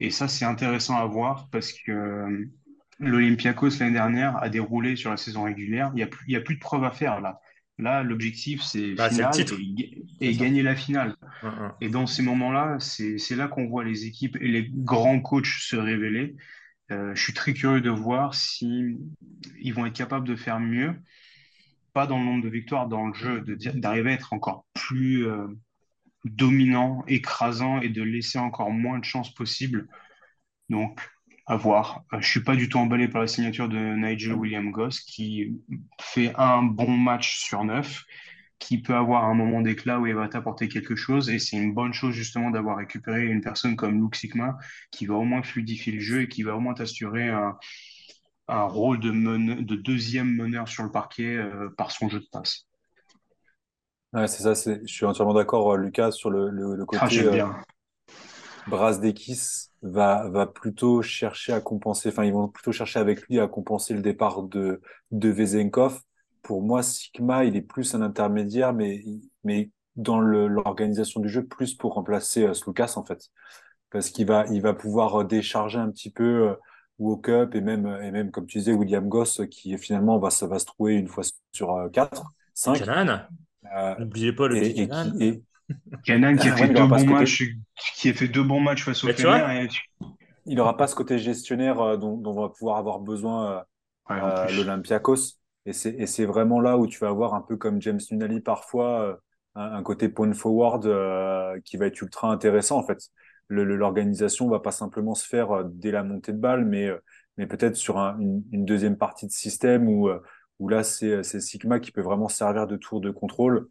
Et ça, c'est intéressant à voir parce que euh, l'Olympiakos l'année dernière a déroulé sur la saison régulière. Il n'y a plus de preuves à faire là. Là, l'objectif, c'est Bah, et, gagner la finale. Un, un. Et dans ces moments-là, c'est c'est là qu'on voit les équipes et les grands coachs se révéler. Euh, je suis très curieux de voir si ils vont être capables de faire mieux, pas dans le nombre de victoires, dans le jeu, d'arriver à être encore plus euh, dominant, écrasant et de laisser encore moins de chances possibles. Donc, à voir. Euh, je suis pas du tout emballé par la signature de Nigel William-Goss qui fait un bon match sur neuf qui peut avoir un moment d'éclat où il va t'apporter quelque chose. Et c'est une bonne chose justement d'avoir récupéré une personne comme Luke Sigma qui va au moins fluidifier le jeu et qui va au moins t'assurer un, un rôle de, mene- de deuxième meneur sur le parquet euh, par son jeu de passe. Ouais, c'est ça, je suis entièrement d'accord, euh, Lucas, sur le, le, le Ah, côté bien. Brasdekis va, va plutôt chercher à compenser, enfin, ils vont plutôt chercher avec lui à compenser le départ de, de Vezenkov. Pour moi, Sigma, il est plus un intermédiaire, mais, mais dans l'organisation du jeu, plus pour remplacer euh, Sloukas, en fait. Parce qu'il va, il va pouvoir euh, décharger un petit peu euh, Walkup et même, et même, comme tu disais, William Goss, euh, qui finalement va, ça va se trouver une fois sur euh, quatre, cinq. N'oubliez pas le et, Canan qui a Ouais, côté- matchs, qui a fait deux bons matchs face au Fener et il n'aura pas ce côté gestionnaire euh, dont, dont va pouvoir avoir besoin euh, Ouais, euh, l'Olympiakos. Et c'est, vraiment là où tu vas avoir un peu comme James Nunnally parfois, un, un côté point forward euh, qui va être ultra intéressant en fait. Le, le- l'organisation va pas simplement se faire euh, dès la montée de balle, mais, euh, mais peut-être sur un- une, une deuxième partie de système où, où là c'est, c'est Sigma qui peut vraiment servir de tour de contrôle euh,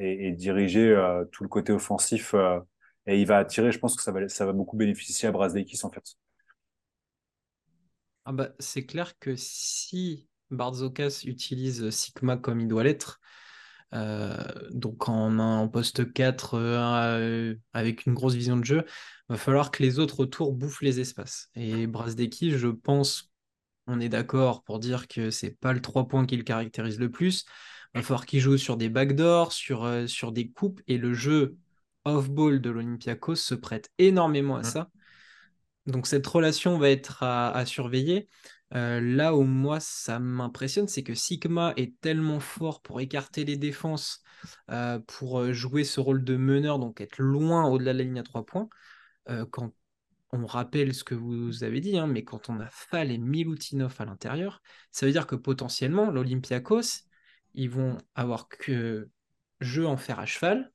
et, et diriger euh, tout le côté offensif. euh, et il va attirer, je pense que ça va, ça va beaucoup bénéficier à Brazdeikis en fait. Ah bah, c'est clair que si Barzokas utilise Sigma comme il doit l'être, euh, donc en, en poste 4 euh, avec une grosse vision de jeu, va falloir que les autres autour bouffent les espaces. Et Brasdeki, je pense, on est d'accord pour dire que c'est pas le 3 points qui le caractérise le plus. Va falloir qu'il joue sur des backdoors, sur, euh, sur des coupes, et le jeu off-ball de l'Olympiakos se prête énormément à Mm. ça. Donc cette relation va être à, à surveiller. Euh, là où moi ça m'impressionne, c'est que Sigma est tellement fort pour écarter les défenses, euh, pour jouer ce rôle de meneur, donc être loin au-delà de la ligne à trois points. Euh, quand on rappelle ce que vous avez dit, hein, mais quand on a Fall et Milutinov à l'intérieur, ça veut dire que potentiellement l'Olympiakos, ils vont avoir que jeu en fer à cheval,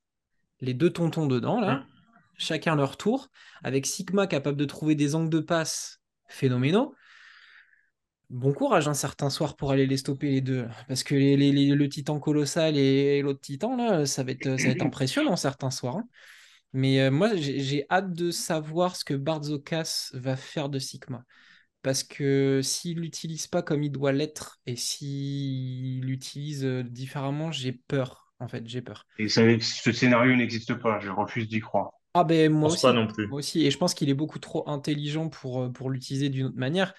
les deux tontons dedans là, chacun leur tour, avec Sigma capable de trouver des angles de passe phénoménaux. Bon courage un certain soir pour aller les stopper les deux, parce que les- les- les- le titan colossal et l'autre titan là, ça va être, ça va être (clears throat) impressionnant certains soirs. hein. Mais euh, moi j'ai j'ai hâte de savoir ce que Barzokas va faire de Sigma. Parce que s'il l'utilise pas comme il doit l'être et s'il l'utilise euh, différemment, j'ai peur. En fait, j'ai peur. Et ça- ce scénario n'existe pas, je refuse d'y croire. Ah ben moi aussi. pas non plus. Moi aussi. Et je pense qu'il est beaucoup trop intelligent pour, euh, pour l'utiliser d'une autre manière.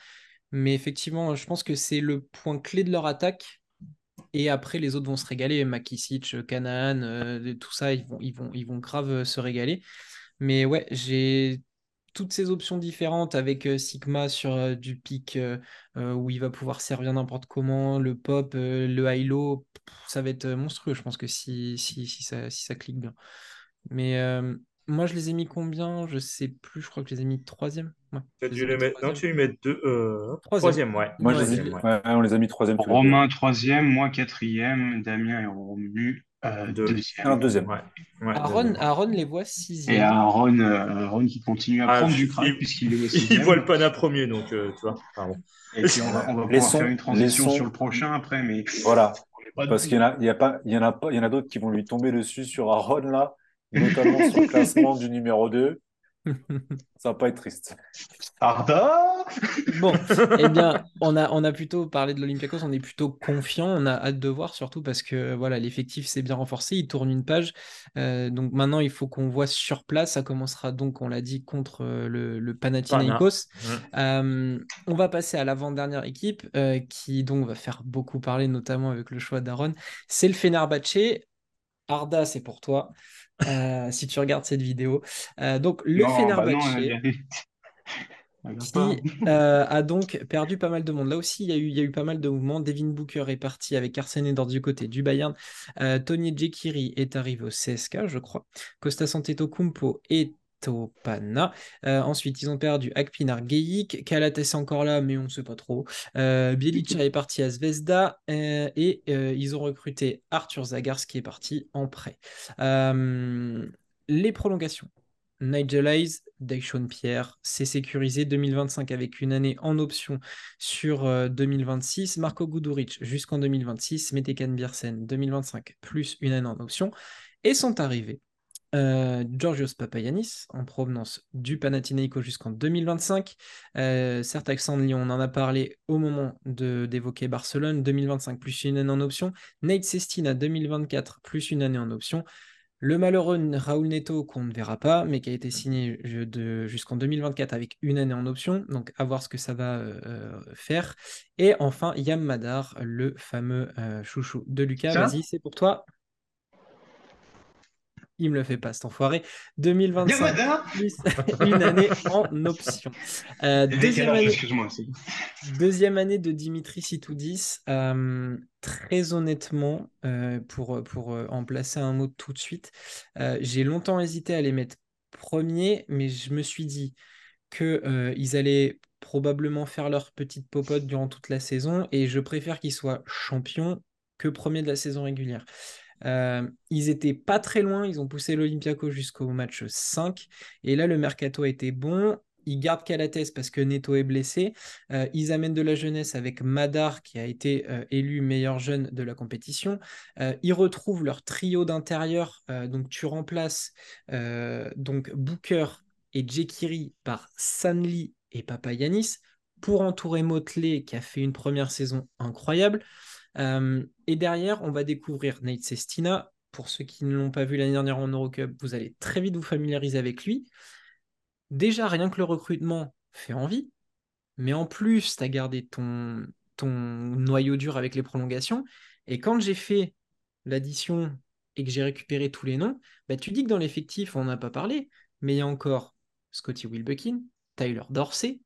Mais effectivement, je pense que c'est le point clé de leur attaque. Et après, les autres vont se régaler. Makisic, Kanaan, euh, tout ça, ils vont, ils vont, ils vont grave se régaler. Mais ouais, j'ai toutes ces options différentes avec euh, Sigma sur euh, du pic euh, où il va pouvoir servir n'importe comment, le pop, euh, le high-low, ça va être monstrueux, je pense que si, si, si ça, si ça clique bien. Mais euh, moi, je les ai mis combien? Je sais plus, je crois que je les ai mis troisième. Ouais, Tu as dû les mettre. Non, troisième. tu les mets deux. euh, Troisième. Troisième, ouais. Moi, je les ai, ouais. ouais, on les a mis troisième. Romain troisième, moi quatrième, Damien est revenu euh, Deux. deuxième. Un deuxième. Ouais. ouais, Aaron, deuxième. Aaron les voit Et sixième. Aaron, euh, Aaron qui continue à Ah, prendre du il- crack il- puisqu'il est au Il sixième. voit le pana premier, donc euh, tu vois. Pardon. Et puis on va, on va pouvoir faire une transition laissons- sur le prochain après, mais Voilà. Parce qu'il y en a, il y a pas, il y en a pas, il y en a d'autres qui vont lui tomber dessus sur Aaron là, notamment sur le (laughs) classement du numéro 2. (laughs) Ça va pas être triste. Arda Bon, (laughs) eh bien, on a, on a plutôt parlé de l'Olympiakos, on est plutôt confiant, on a hâte de voir surtout parce que voilà, l'effectif s'est bien renforcé, il tourne une page. Euh, donc maintenant, il faut qu'on voit sur place. Ça commencera donc, on l'a dit, contre euh, le, le Panathinaikos. Euh, on va passer à l'avant-dernière équipe euh, qui donc va faire beaucoup parler, notamment avec le choix d'Aaron. C'est le Fenerbahçe. Arda, c'est pour toi. Euh, si tu regardes cette vidéo. Euh, donc le Non, bah non, qui pas. euh, a donc perdu pas mal de monde. Là aussi, il y a eu, il y a eu pas mal de mouvements. Devin Booker est parti avec Arsène Edwards du côté du Bayern. Tony Jekiri est arrivé au CSK, je crois. Costa Antetokounmpo est Euh, ensuite, ils ont perdu Akpinar Geyik. Kalates est encore là, mais on ne sait pas trop. Euh, est parti à Zvezda. euh, et euh, ils ont recruté Arthur Zagars qui est parti en prêt. Les prolongations. Nigel Hayes, Daishon Pierre, c'est sécurisé 2025 avec une année en option sur euh, 2026. Marco Guduric jusqu'en 2026. Metekan Biersen 2025 plus une année en option. Et sont arrivés euh, Georgios Papayanis, en provenance du Panathinaikos jusqu'en 2025. Euh, certes, de Lyon, on en a parlé au moment d'évoquer Barcelone. 2025 plus une année en option. Nate Sestina 2024 plus une année en option. Le malheureux Raoul Neto, qu'on ne verra pas, mais qui a été signé jusqu'en 2024 avec une année en option. Donc, à voir ce que ça va euh, faire. Et enfin, Yam Madar, le fameux chouchou de Lucas. Vas-y, c'est pour toi. Il me le fait pas, cet enfoiré. 2025, plus (laughs) une année en option. Euh, deuxième, année, deuxième, année, de Dimitri Sitoudis. Euh, très honnêtement, euh, pour, pour en placer un mot tout de suite, j'ai longtemps hésité à les mettre premiers, mais je me suis dit qu'ils allaient probablement faire leur petite popote durant toute la saison, et je préfère qu'ils soient champions que premiers de la saison régulière. Euh, ils étaient pas très loin, ils ont poussé l'Olympiaco jusqu'au match 5. Et là, le mercato a été bon. Ils gardent Calates parce que Neto est blessé. Euh, ils amènent de la jeunesse avec Madar qui a été euh, élu meilleur jeune de la compétition. ils retrouvent leur trio d'intérieur. donc tu remplaces donc Booker et Jekiri par Sanli et Papayanis pour entourer Motley qui a fait une première saison incroyable. Euh, et derrière, on va découvrir Nate Sestina. Pour ceux qui ne l'ont pas vu l'année dernière en Eurocup, vous allez très vite vous familiariser avec lui. Déjà, rien que le recrutement fait envie, mais en plus, tu as gardé ton, ton noyau dur avec les prolongations. Et quand j'ai fait l'addition et que j'ai récupéré tous les noms, bah, tu dis que dans l'effectif, on n'a pas parlé, mais il y a encore Scotty Wilbekin, Tyler Dorsey,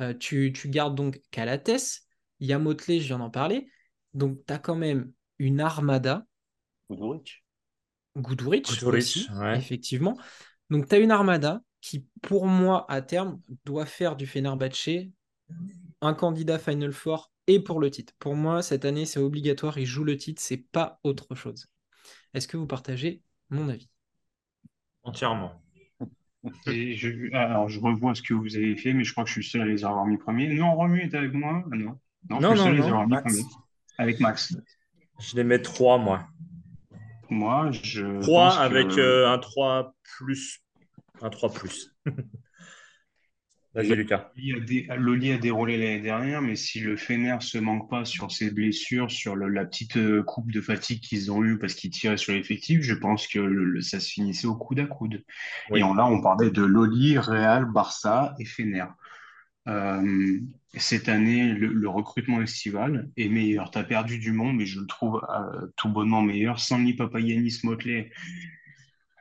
euh, tu, tu, gardes donc Calates, il a je viens d'en parler, donc, tu as quand même une armada. Guduric. Guduric, aussi, effectivement. Donc, tu as une armada qui, pour moi, à terme, doit faire du Fenerbahce un candidat Final Four et pour le titre. Pour moi, cette année, c'est obligatoire. Il joue le titre, c'est pas autre chose. Est-ce que vous partagez mon avis? Entièrement. (laughs) Et je, alors, je revois ce que vous avez fait, mais je crois que je suis seul à les avoir mis premiers. Non, Romu est avec moi. Ah non, non, non, je suis seul à les avoir mis premiers avec Max Je les mets 3, moi. Moi, je. 3 avec euh, un 3 plus. Un 3 plus. (laughs) Vas-y, Lucas. Loli a déroulé l'année dernière, mais si le Fener se manque pas sur ses blessures, sur la petite euh, coupe de fatigue qu'ils ont eue parce qu'ils tiraient sur l'effectif, je pense que ça se finissait au coude à coude. Et là, on parlait de Loli, Real, Barça et Fener. Euh, cette année, le, recrutement estival est meilleur. Tu as perdu du monde, mais je le trouve euh, tout bonnement meilleur. Sanli Papayanis Motley,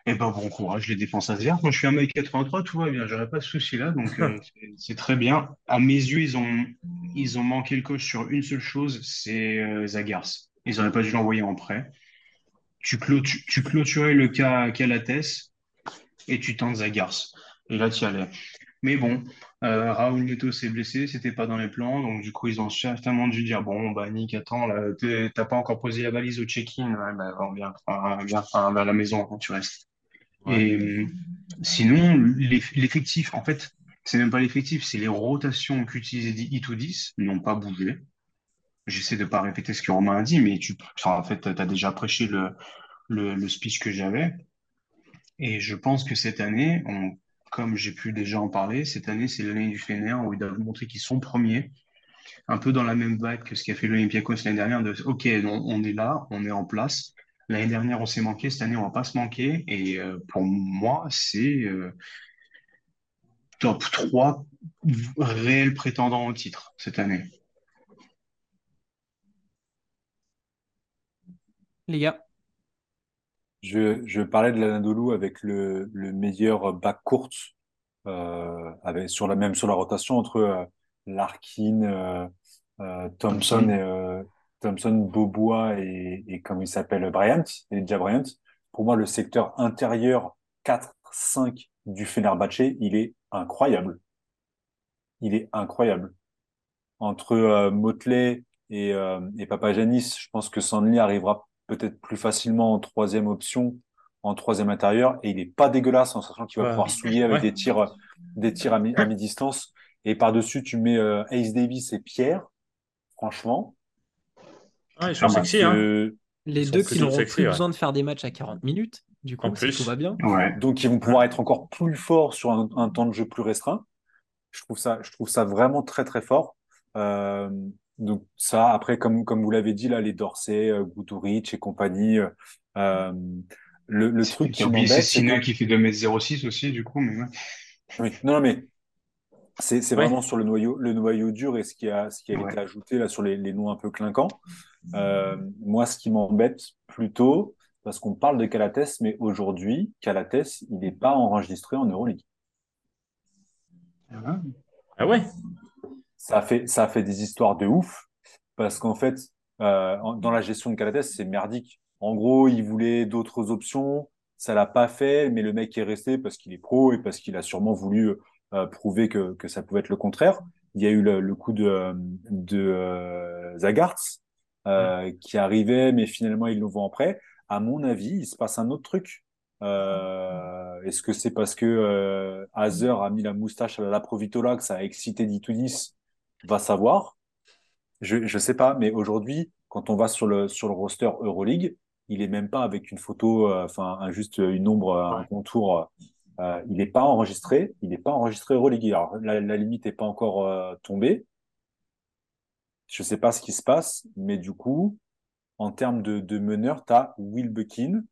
eh ben bon courage, les défenses à se Moi, je suis un mec 83, tout va bien, j'aurais pas de souci là, donc euh, (laughs) c'est très bien. À mes yeux, ils ont, ils ont manqué le coach sur une seule chose, c'est Zagars. Ils n'auraient pas dû l'envoyer en prêt. Tu, tu clôturais le cas Calates et tu tentes Zagars. Et là, tu y allais. Mais bon, euh, Raoul Neto s'est blessé, c'était pas dans les plans, donc du coup ils ont certainement dû dire bon bah Nick attends là t'as pas encore posé la valise au check-in, ouais, bah, on vient, vers la maison quand tu restes. Et euh, sinon l'effectif en fait c'est même pas l'effectif, c'est les rotations qu'utilisait I210 n'ont pas bougé. J'essaie de pas répéter ce que Romain a dit, mais tu en fait tu as déjà prêché le, le, le speech que j'avais. Et je pense que cette année, on comme j'ai pu déjà en parler, cette année, c'est l'année du Fener où ils doivent montrer qu'ils sont premiers. Un peu dans la même vague que ce qu'a fait l'Olympiakos l'année dernière de OK, on, est là, on est en place. L'année dernière, on s'est manqué. Cette année, on va pas se manquer. Et euh, pour moi, c'est euh, top 3 réels prétendants au titre cette année. Les gars je, je parlais de l'Anadolu avec le, le meilleur bac court, euh, avec, sur la même sur la rotation entre euh, Larkin, euh, euh Thompson, et, euh, Thompson, Bobois et, et comme il s'appelle Bryant, Elijah Bryant. Pour moi, le secteur intérieur 4-5 du Fenerbahce, il est incroyable. Il est incroyable. Entre Motley et, et Papajanis, je pense que Sandly arrivera peut-être plus facilement en troisième option, en troisième intérieur, et il n'est pas dégueulasse en sachant qu'il va pouvoir souiller avec des tirs, des tirs à, mi-distance. Et par-dessus, tu mets euh, Ace Davis et Pierre, franchement. Ah, ils sont sexy, hein. Les deux qui n'auront plus besoin de faire des matchs à 40 minutes. du coup, En si plus. tout va bien. Ouais. Donc, ils vont pouvoir être encore plus forts sur un, un temps de jeu plus restreint. Je trouve ça, je trouve ça vraiment très, très fort. Euh, donc, ça, après, comme, comme vous l'avez dit, là, les Dorsey, euh, et compagnie, euh, euh, le, le truc qui m'embête, c'est Stina que... qui fait 2m06 aussi, du coup, mais ouais. Oui, non, non, mais c'est Ouais. vraiment sur le noyau, le noyau dur et ce qui a, ce qui a Ouais. été ajouté là sur les, les noms un peu clinquants. Euh, moi, ce qui m'embête plutôt, parce qu'on parle de Calates, mais aujourd'hui, Calates, il n'est pas enregistré en Euroleague. Ah, Ah ouais? Ça a fait, ça a fait des histoires de ouf, parce qu'en fait, euh, dans la gestion de Calates, c'est merdique. En gros, il voulait d'autres options, ça l'a pas fait, mais le mec est resté parce qu'il est pro et parce qu'il a sûrement voulu euh, prouver que, que ça pouvait être le contraire. Il y a eu le, le coup de, de euh, Zagarts euh, qui arrivait, mais finalement ils le vont en prêt. À mon avis, il se passe un autre truc. Euh, Est-ce que c'est parce que euh, Hazer a mis la moustache à la Provitola que ça a excité Ditounis Va savoir. Je je sais pas, mais aujourd'hui, quand on va sur le sur le roster Euroleague, il est même pas avec une photo, euh, enfin un- juste une ombre, un contour. euh, il n'est pas enregistré. Il n'est pas enregistré Euroleague. Alors la, la limite n'est pas encore euh, tombée. Je sais pas ce qui se passe, mais du coup, en termes de, de meneur, tu as Will Buckin,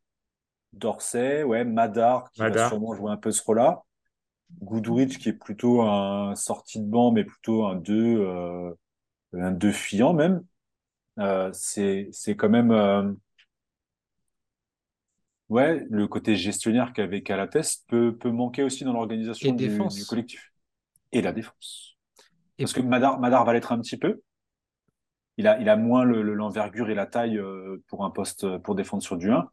Dorsey, ouais, Madar qui va sûrement jouer un peu ce rôle-là. Guduric qui est plutôt un sorti de banc, mais plutôt un 2 euh, un 2 fiant même. Euh, c'est quand même euh, ouais le côté gestionnaire qu'avait Calates peut peut manquer aussi dans l'organisation du, collectif et la défense. Et Parce que Madar Madar va l'être un petit peu. Il a il a moins le- le- l'envergure et la taille pour un poste pour défendre sur du 1.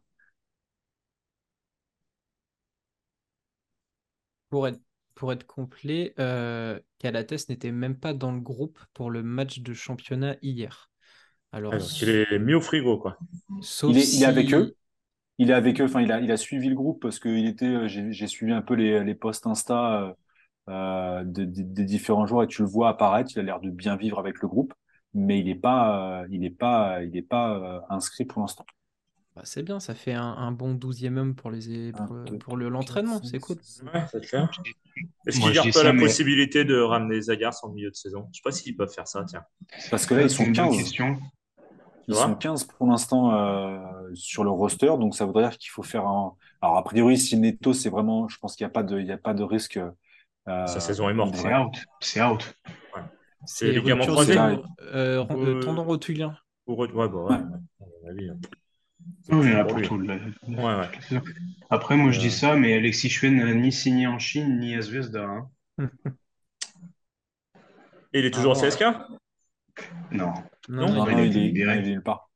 Pour être, pour être complet, euh, Calates n'était même pas dans le groupe pour le match de championnat hier. Alors, Ah, il est mis au frigo, quoi. sauf Il est, il est avec eux. Il est avec eux. Enfin, il a, il a suivi le groupe parce que il était. euh, J'ai suivi un peu les, les posts Insta euh, euh, de- de- des différents joueurs et tu le vois apparaître. Il a l'air de bien vivre avec le groupe, mais il n'est pas, euh, il est pas, il est pas euh, inscrit pour l'instant. Bah, c'est bien, ça fait un, un bon 12e homme pour, les, Un, pour, deux, pour le- l'entraînement, c'est cool. Ouais, c'est clair. Est-ce qu'ils gardent pas la mais- possibilité de ramener Zagars en milieu de saison? Je sais pas s'ils peuvent faire ça, tiens. Parce que là, ils sont une bonne 15. question. Ils sont 15 pour l'instant euh, sur le roster, donc ça voudrait dire qu'il faut faire un. Alors a priori, si Neto, c'est vraiment, je pense qu'il n'y a pas de, il y a pas de risque. euh, Sa saison est morte. C'est out. C'est out. C'est ligament croisé. euh, euh, tendon rotulien. Ou re- Ouais, bah ouais. Ouais. ouais. À mon avis. Oui, il y en a pour pour lui. tout. le- Ouais, ouais. Après, moi, je dis ça, mais Alexis Chouin n'a ni signé en Chine, ni à Zvezda. hein. Et il est toujours Ah, au CSK? Non, Non, Non, Non, il est il est, libéré. il est nulle part.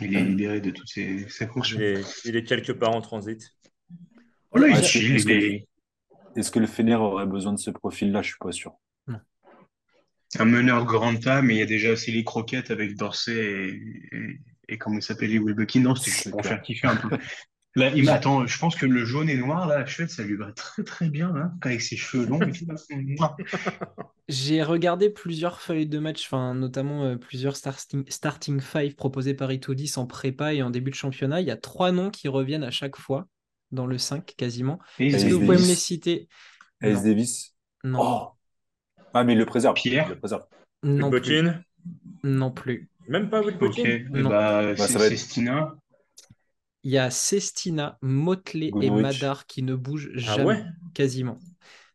il est libéré de toutes ses, ses fonctions. Il est, il est quelque part en transit. Oh là, il Ouais, chill, est-ce que- est Est-ce que le Fener aurait besoin de ce profil-là? Je suis pas sûr. un meneur de grande table, mais il y a déjà aussi les croquettes avec Dorsey et, et, et comment il s'appelait, Wilbekin. Non, c'était juste pour faire kiffer un peu. Là, il m'attend, je pense que le jaune et noir, là, la chouette, ça lui va très très bien, hein, avec ses cheveux longs. (laughs) J'ai regardé plusieurs feuilles de match, enfin, notamment euh, plusieurs starting, starting five proposés par Itudis en prépa et en début de championnat. Il y a trois noms qui reviennent à chaque fois, dans le 5 quasiment. Est-ce que vous Davis. pouvez me les citer? Alice Non. Davis. Non, Oh! Ah, mais il le préserve. Pierre. Il le préserve. non plus. Non plus. Même pas Ok, Wilbekin? eh Non. bah, Bah, c'est. Il y a Sestina, Motley et. Madar qui ne bougent Ah jamais, ouais? quasiment.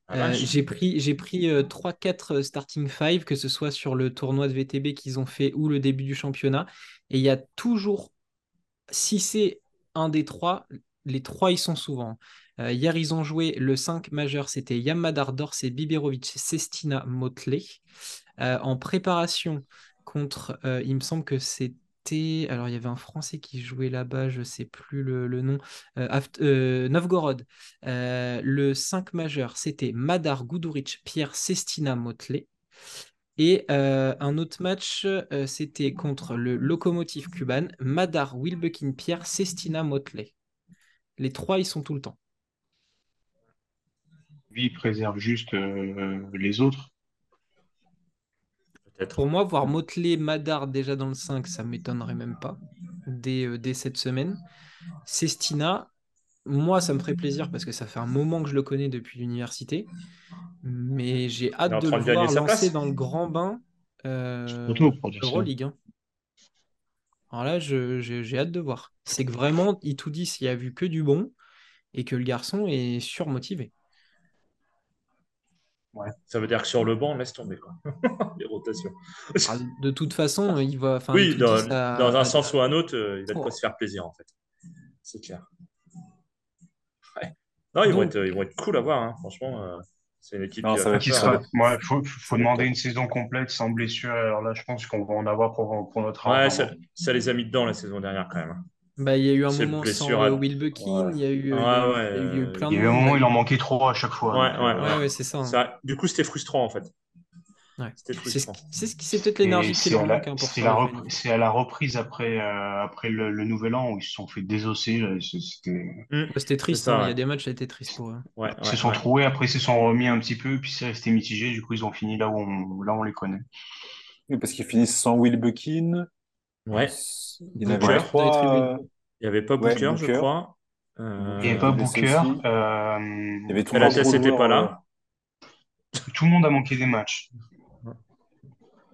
Ah, Euh, j'ai pris, j'ai pris euh, 3-4 starting five, que ce soit sur le tournoi de VTB qu'ils ont fait ou le début du championnat. Et il y a toujours, si c'est un des trois, les trois, ils sont souvent. Euh, hier, ils ont joué le 5 majeur, c'était Yamadar, Dorsey, Biberovic, Sestina, Motley. Euh, en préparation contre, euh, il me semble que c'était. Alors, il y avait un Français qui jouait là-bas, je ne sais plus le, nom. Euh, euh, Novgorod. Le 5 majeur, c'était Madar, Guduric, Pierre, Sestina, Motley. Et un autre match, c'était contre le Lokomotiv Cuban, Madar, Wilbekin, Pierre, Sestina, Motley. Les trois, ils sont tout le temps. Lui, préserve juste les autres. Pour moi, voir Motley, Madar déjà dans le 5, ça m'étonnerait même pas dès, euh, dès cette semaine. Sestina, moi, ça me ferait plaisir parce que ça fait un moment que je le connais depuis l'université. Mais j'ai hâte de le voir lancer dans le grand bain euh, Euroleague. Hein. Alors là, j'ai hâte de voir. C'est que vraiment, il tout dit, il a vu que du bon et que le garçon est surmotivé. Ouais. Ça veut dire que sur le banc, on laisse tomber quoi. (laughs) les rotations. Ah, de toute façon, il va. Oui, dans, un sens ou un autre, euh, il va de quoi se faire plaisir en fait. C'est clair. Non, ils, vont être, ils vont être cool à voir, hein. franchement. Euh, c'est une équipe qui, sera. Il faut, faut demander une saison complète sans blessure. Alors là, je pense qu'on va en avoir pour, pour notre Ouais, ça, ça, les a mis dedans la saison dernière quand même. Bah, il y a eu un moment sans euh, Will Buckin, il y a eu, plein de. Il y a eu un moment où il en manquait trop à chaque fois. Ouais, ouais, ouais, c'est ça, hein. Du coup, c'était frustrant en fait. C'est ce qui c'est peut-être l'énergie qui leur manque hein, C'est à la reprise après, euh, après le, nouvel an où ils se sont fait désosser. C'était mmh. triste, hein, il y a des matchs, ça a été triste pour eux. ils se sont trouvés, après ils se sont remis un petit peu, puis c'est resté mitigé. Du coup, ils ont fini là où on, là où on les connaît. Oui, parce qu'ils finissent sans Will Buckin. Ouais. Il y avait trois. Il n'y avait pas Booker, je crois. Euh, il n'y avait pas Booker. Euh... Il y avait tout la n'était pas là. Tout le monde a manqué des matchs.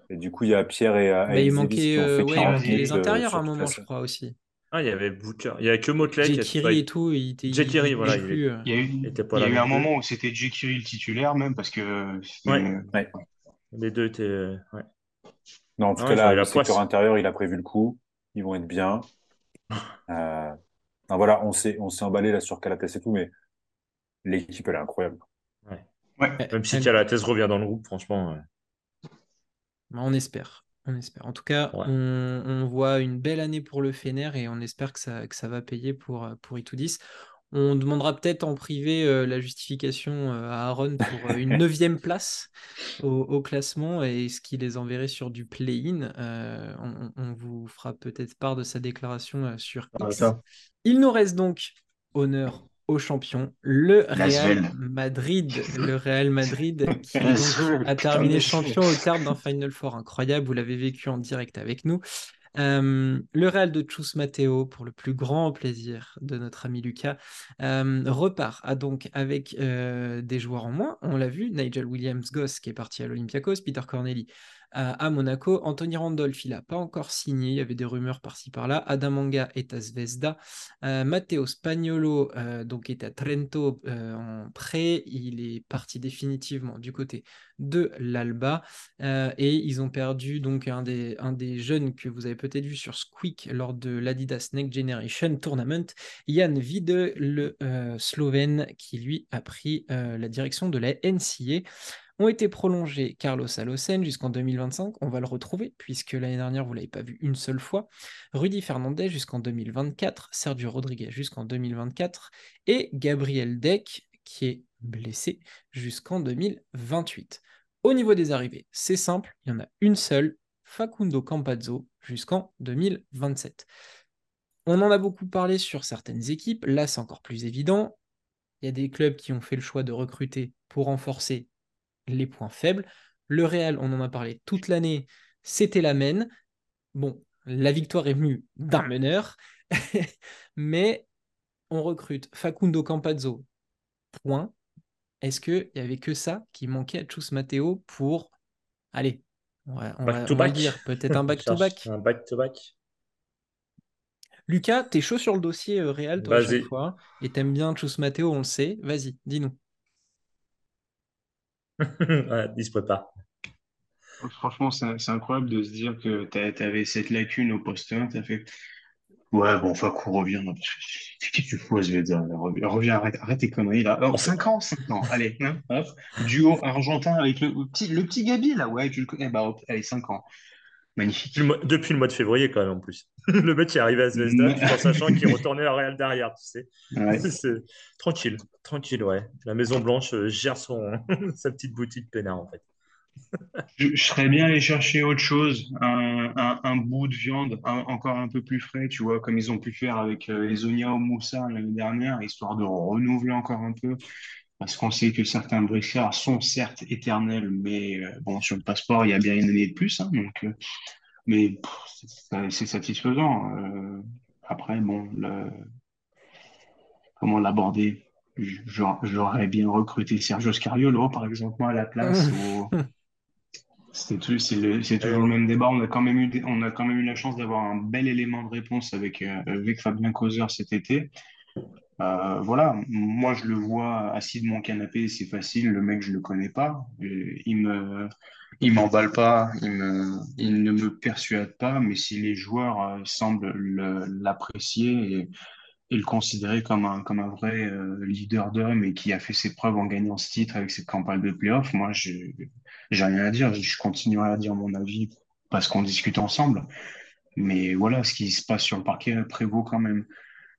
Et du coup, il y a Pierre et Mais il manquait, euh, ouais, les intérieurs à un moment, je crois aussi. Ah, il y avait Booker. Il n'y avait que Motley. Jekiri et tout. Il était, Jekiri, voilà. Il, il, y a eu, il y a eu un moment où c'était Jekiri le titulaire, même, parce que. Ouais. ouais. Les deux étaient. Ouais. Non, en tout cas, là, le secteur intérieur, il a prévu le coup. Ils vont être bien. (laughs) Euh, voilà, on s'est on s'est emballé là sur Calates et tout, mais l'équipe, elle est incroyable. Ouais. Même si Calates revient dans le groupe, franchement. Bah, on espère. On espère. En tout cas, on, voit une belle année pour le Fener et on espère que ça, que ça va payer pour, pour Itoudis. On demandera peut-être en privé euh, la justification euh, à Aaron pour euh, une (laughs) neuvième place au, classement et ce qui les enverrait sur du play-in. On, vous fera peut-être part de sa déclaration sur X. Il nous reste donc honneur aux champions, le Real Madrid. Le Real Madrid (laughs) qui a terminé champion au terme d'un Final Four incroyable. Vous l'avez vécu en direct avec nous. Le Real de Chus Matteo, pour le plus grand plaisir de notre ami Lucas, repart ah, donc avec des joueurs en moins. On l'a vu, Nigel Williams-Goss qui est parti à l'Olympiakos, Peter Corneli à, Monaco. Anthony Randolph, il n'a pas encore signé. Il y avait des rumeurs par-ci par-là. Adamanga est à Zvezda. Euh, Matteo Spagnolo euh, donc est à Trento euh, en prêt. Il est parti définitivement du côté de l'Alba. et ils ont perdu donc un des, un des jeunes que vous avez peut-être vu sur Squeak lors de l'Adidas Next Generation Tournament, Jan Vide, le Slovène, qui lui a pris la direction de la NCA ont été prolongés Carlos Alocen jusqu'en 2025, on va le retrouver puisque l'année dernière vous ne l'avez pas vu une seule fois, Rudy Fernandez jusqu'en 2024, Sergio Rodriguez jusqu'en 2024 et Gabriel Deck qui est blessé jusqu'en 2028. Au niveau des arrivées, c'est simple, il y en a une seule, Facundo Campazzo jusqu'en 2027. On en a beaucoup parlé sur certaines équipes, là c'est encore plus évident. Il y a des clubs qui ont fait le choix de recruter pour renforcer les points faibles. Le Real, on en a parlé toute l'année, c'était la mène. Bon, la victoire est venue d'un meneur, (laughs) mais on recrute Facundo Campazzo, point. Est-ce qu'il n'y avait que ça qui manquait à Chus Matteo pour, allez, on va, dire, peut-être (laughs) un back-to-back Un back-to-back. Lucas, t'es chaud sur le dossier euh, Real, toi, à chaque fois, et t'aimes bien Chus Matteo, on le sait. Vas-y, dis-nous. (laughs) il se. Franchement, c'est incroyable de se dire que tu avais cette lacune au poste 1. Tu as fait Ouais, bon, Fakou revient. Qu'est-ce que tu fous, Zvezda Reviens, arrête, arrête tes conneries là. 5 ans, 5 ans. Allez, hein, duo argentin avec le, petit, le petit Gabi là. Ouais, tu le connais. Bah, allez, 5 ans. Magnifique. Depuis le mois de février, quand même, en plus. (laughs) le mec qui est arrivé à Zvezda tout en sachant qu'il retournait à Real derrière, tu sais. (laughs) Tranquille, tranquille, ouais. La Maison Blanche euh, gère son... (laughs) sa petite boutique peinard, en fait. je, serais bien allé chercher autre chose, un, un, bout de viande encore un peu plus frais, tu vois, comme ils ont pu faire avec euh, les Onia au Moussa l'année dernière, histoire de renouveler encore un peu. Parce qu'on sait que certains briscards sont certes éternels, mais euh, bon, sur le passeport, il y a bien une année de plus. Hein, donc, mais c'est satisfaisant. après, bon, le, comment l'aborder? J'aurais bien recruté Sergio Scariolo, par exemple, moi, à la place. (laughs) C'est toujours le même débat. On a quand même eu, on a quand même eu la chance d'avoir un bel élément de réponse avec, euh, avec Fabien Causeur cet été. Euh, voilà, moi je le vois assis de mon canapé, c'est facile. Le mec, je le connais pas. Il me, il m'emballe pas, il me, il ne me persuade pas. Mais si les joueurs euh, semblent l'apprécier et, le considérer comme un, comme un vrai leader d'homme et qui a fait ses preuves en gagnant ce titre avec cette campagne de playoff, moi j'ai rien à dire. Je continuerai à dire mon avis parce qu'on discute ensemble. Mais voilà, ce qui se passe sur le parquet prévaut quand même.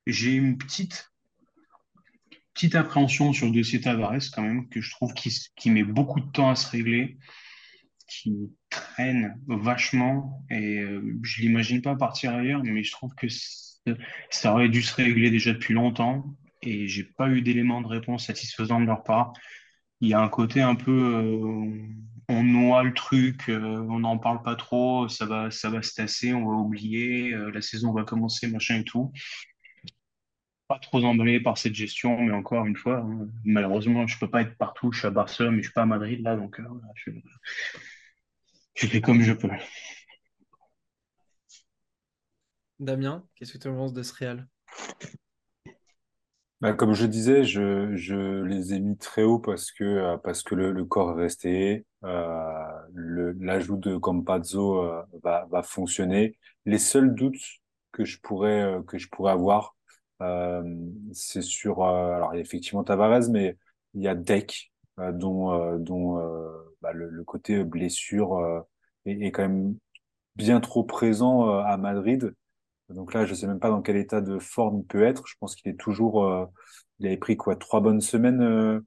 J'ai une petite, petite appréhension sur le dossier Tavares quand même, que je trouve qui, qui met beaucoup de temps à se régler, qui traîne vachement et euh, je l'imagine pas partir ailleurs, mais je trouve que ça aurait dû se régler déjà depuis longtemps et j'ai pas eu d'éléments de réponse satisfaisants de leur part. Il y a un côté un peu, euh, on noie le truc, euh, on n'en parle pas trop, ça va, ça va se tasser, on va oublier, euh, la saison va commencer, machin et tout. Pas trop emballé par cette gestion, mais encore une fois, hein, malheureusement, je peux pas être partout. Je suis à Barcelone, mais je suis pas à Madrid là, donc euh, je, je, fais comme je peux. Damien, qu'est-ce que tu penses de ce Real? Bah, comme je disais, je, je, les ai mis très haut parce que, parce que le, le corps est resté, euh, l'ajout de Campazzo euh, va, va fonctionner. Les seuls doutes que je pourrais, euh, que je pourrais avoir, euh, c'est sur, alors il y a effectivement Tavares, mais il y a Deck, dont, dont bah, le, le, côté blessure est, est, quand même bien trop présent à Madrid. Donc là, je sais même pas dans quel état de forme il peut être. Je pense qu'il est toujours. il avait pris quoi Trois bonnes semaines.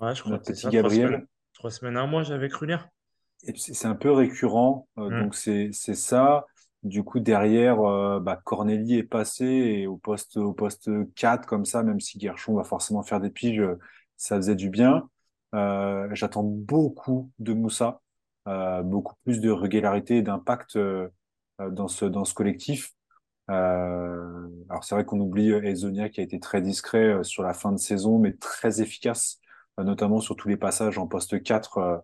ouais, je crois que petit Gabriel? Trois semaines, un mois, j'avais cru lire. C'est un peu récurrent, euh, mm. donc c'est ça. Du coup, derrière, euh, bah, Corneli est passé et au poste, au poste 4, comme ça, même si Guerchon va forcément faire des piges, ça faisait du bien. Euh, J'attends beaucoup de Moussa, euh, beaucoup plus de régularité et d'impact euh, dans, ce, dans ce collectif. alors, c'est vrai qu'on oublie Ezonia qui a été très discret sur la fin de saison, mais très efficace notamment sur tous les passages en poste 4 euh,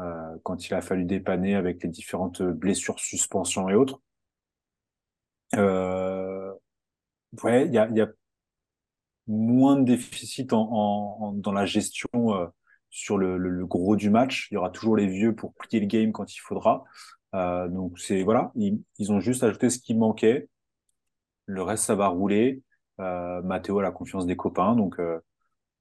euh, quand il a fallu dépanner avec les différentes blessures, suspensions et autres. Euh, ouais, il y a, y a, moins de déficit en, en, dans la gestion euh, sur le, le, gros du match. Il y aura toujours les vieux pour plier le game quand il faudra. Euh, donc c'est voilà, ils, ils, ont juste ajouté ce qui manquait. Le reste, ça va rouler. Euh, Matteo a la confiance des copains, donc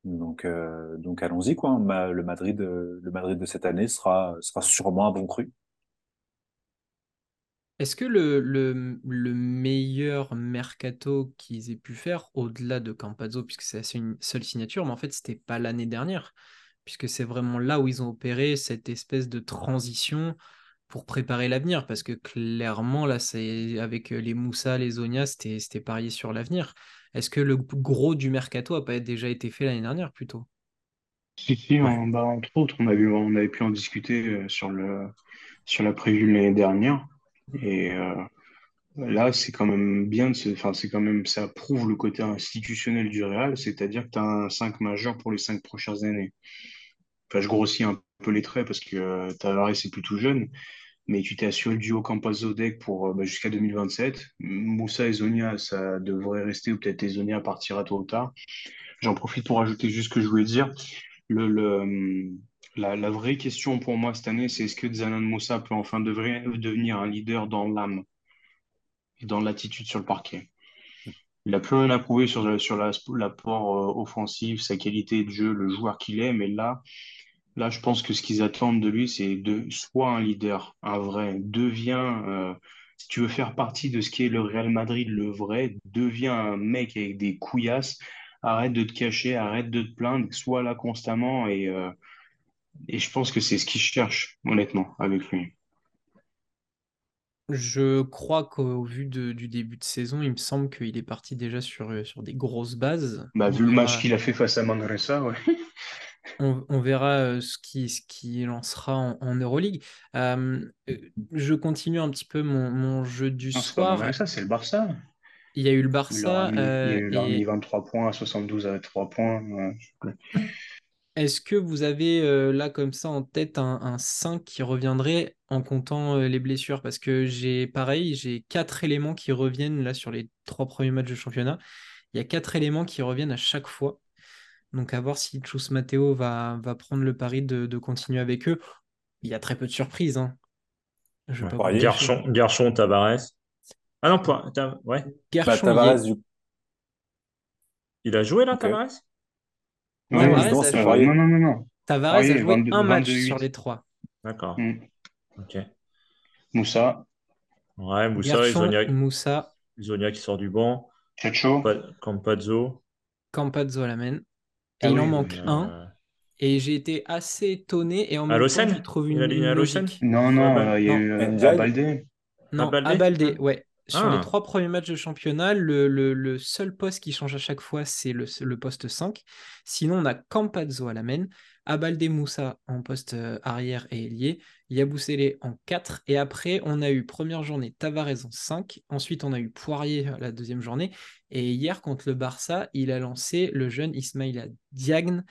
donc, euh, donc allons-y quoi. Le Madrid, euh, le Madrid de cette année sera, sera sûrement un bon cru. Est-ce que le, le, le, meilleur mercato qu'ils aient pu faire, au-delà de Campazzo, puisque c'est une seule signature, mais en fait, c'était pas l'année dernière, puisque c'est vraiment là où ils ont opéré cette espèce de transition pour préparer l'avenir, parce que clairement, là, c'est avec les Moussa, les Zonia, c'était parier sur l'avenir. Est-ce que le gros du mercato a pas déjà été fait l'année dernière plutôt? Si, si, bah, entre autres, on, avait pu en discuter euh, sur, le, sur la prévue l'année dernière. Et euh, là, c'est quand même bien, enfin, c'est quand même, ça prouve le côté institutionnel du Real, c'est-à-dire que tu as un 5 majeur pour les 5 prochaines années. Enfin, je grossis un peu les traits parce que euh, Tavares est plutôt jeune, mais tu t'es assuré le duo Campazzo-Deck pour euh, bah, jusqu'à 2027. Moussa et Zonia, ça devrait rester, ou peut-être Zonia partira tôt ou tard. J'en profite pour ajouter juste ce que je voulais dire. Le, le, la, la, vraie question pour moi cette année, c'est est-ce que Zanan Moussa peut enfin devenir un leader dans l'âme et dans l'attitude sur le parquet? Il n'a plus rien à prouver sur, l'apport euh, offensif, sa qualité de jeu, le joueur qu'il est, mais là, Là, je pense que ce qu'ils attendent de lui, c'est de soit un leader, un vrai, devient, euh, si tu veux faire partie de ce qui est le Real Madrid, le vrai, deviens un mec avec des couillasses, arrête de te cacher, arrête de te plaindre, sois là constamment et, euh, et je pense que c'est ce qu'ils cherchent, honnêtement, avec lui. Je crois qu'au vu de, du début de saison, il me semble qu'il est parti déjà sur, sur des grosses bases. Bah, vu le match qu'il a fait face à Manresa, ouais. (laughs) On, verra euh, ce qui, ce qui lancera en, en Euroleague. Euh, euh, je continue un petit peu mon, jeu du soir. ça, c'est le Barça. Il y a eu le Il Barça a mis, il euh, a mis et 23 points à 72 avec 3 points. ouais. (laughs) est-ce que vous avez euh, là comme ça en tête un, un 5 qui reviendrait en comptant euh, les blessures? Parce que j'ai pareil, j'ai quatre éléments qui reviennent là sur les trois premiers matchs de championnat. Il y a quatre éléments qui reviennent à chaque fois. Donc à voir si Chus Matteo va, va prendre le pari de, de continuer avec eux. Il y a très peu de surprises. Hein. Je Ouais. pas cacher. Garchon, Garchon, Tavares. Ah non, point. Ta- Ouais. Bah, Garchon, Tavares, du Il a joué là, Ok. Tavares? Ouais, Tavares ouais, a c'est parier. non, non, non, non. Tavares Parier, a joué 22 un match 22-8. sur les trois. D'accord. Mm. Ok. Moussa, Ouais, Moussa Moussa, Zonia qui sort du banc. Campazzo. Campazzo à la main. Et Ah il en manque un. Et j'ai été assez étonné et en même temps, Il une, a logique. Non, non, bah, il y a non. eu. Abalde. Non, Abalde, Ouais. Sur Ah. les trois premiers matchs de championnat, le, le- le seul poste qui change à chaque fois, c'est le, le poste 5. Sinon, on a Campazzo à la main, Abalde Moussa en poste euh, arrière et ailier, Yabusele en 4. Et après, on a eu première journée Tavares en 5. Ensuite, on a eu Poirier à la deuxième journée. Et hier, contre le Barça, il a lancé le jeune Ismaïla Diagne,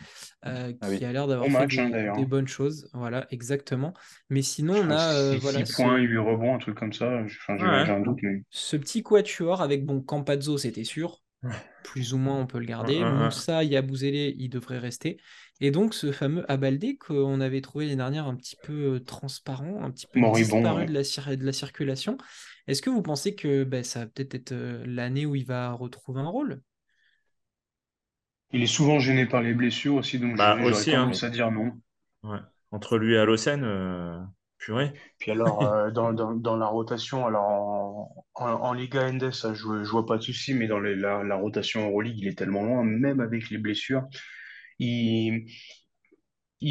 euh, qui Ah oui. a l'air d'avoir Bon fait match, des, hein, des bonnes choses. Voilà, exactement. Mais sinon, on crois a euh, 6 voilà, ce- points, 8 rebonds, un truc comme ça. Enfin, j'ai Ouais. j'ai un doute, mais ce petit quatuor avec bon Campazzo, c'était sûr. Plus ou moins, on peut le garder. Moussa, Yabouzélé, il devrait rester. Et donc, ce fameux Abaldé qu'on avait trouvé l'année dernière un petit peu transparent, un petit peu Moribond, disparu ouais. de, la de la circulation. Est-ce que vous pensez que ben, ça va peut-être être l'année où il va retrouver un rôle? Il est souvent gêné par les blessures aussi, donc Bah, j'aurais aussi, tendance à dire non. Ouais. Entre lui et Lausanne, euh, purée. Puis alors, (laughs) euh, dans, dans, dans la rotation, alors en, en, en Liga ND, ça, je, vois- je vois pas de souci, mais dans les- la, la rotation Euroleague, il est tellement loin, même avec les blessures. Il,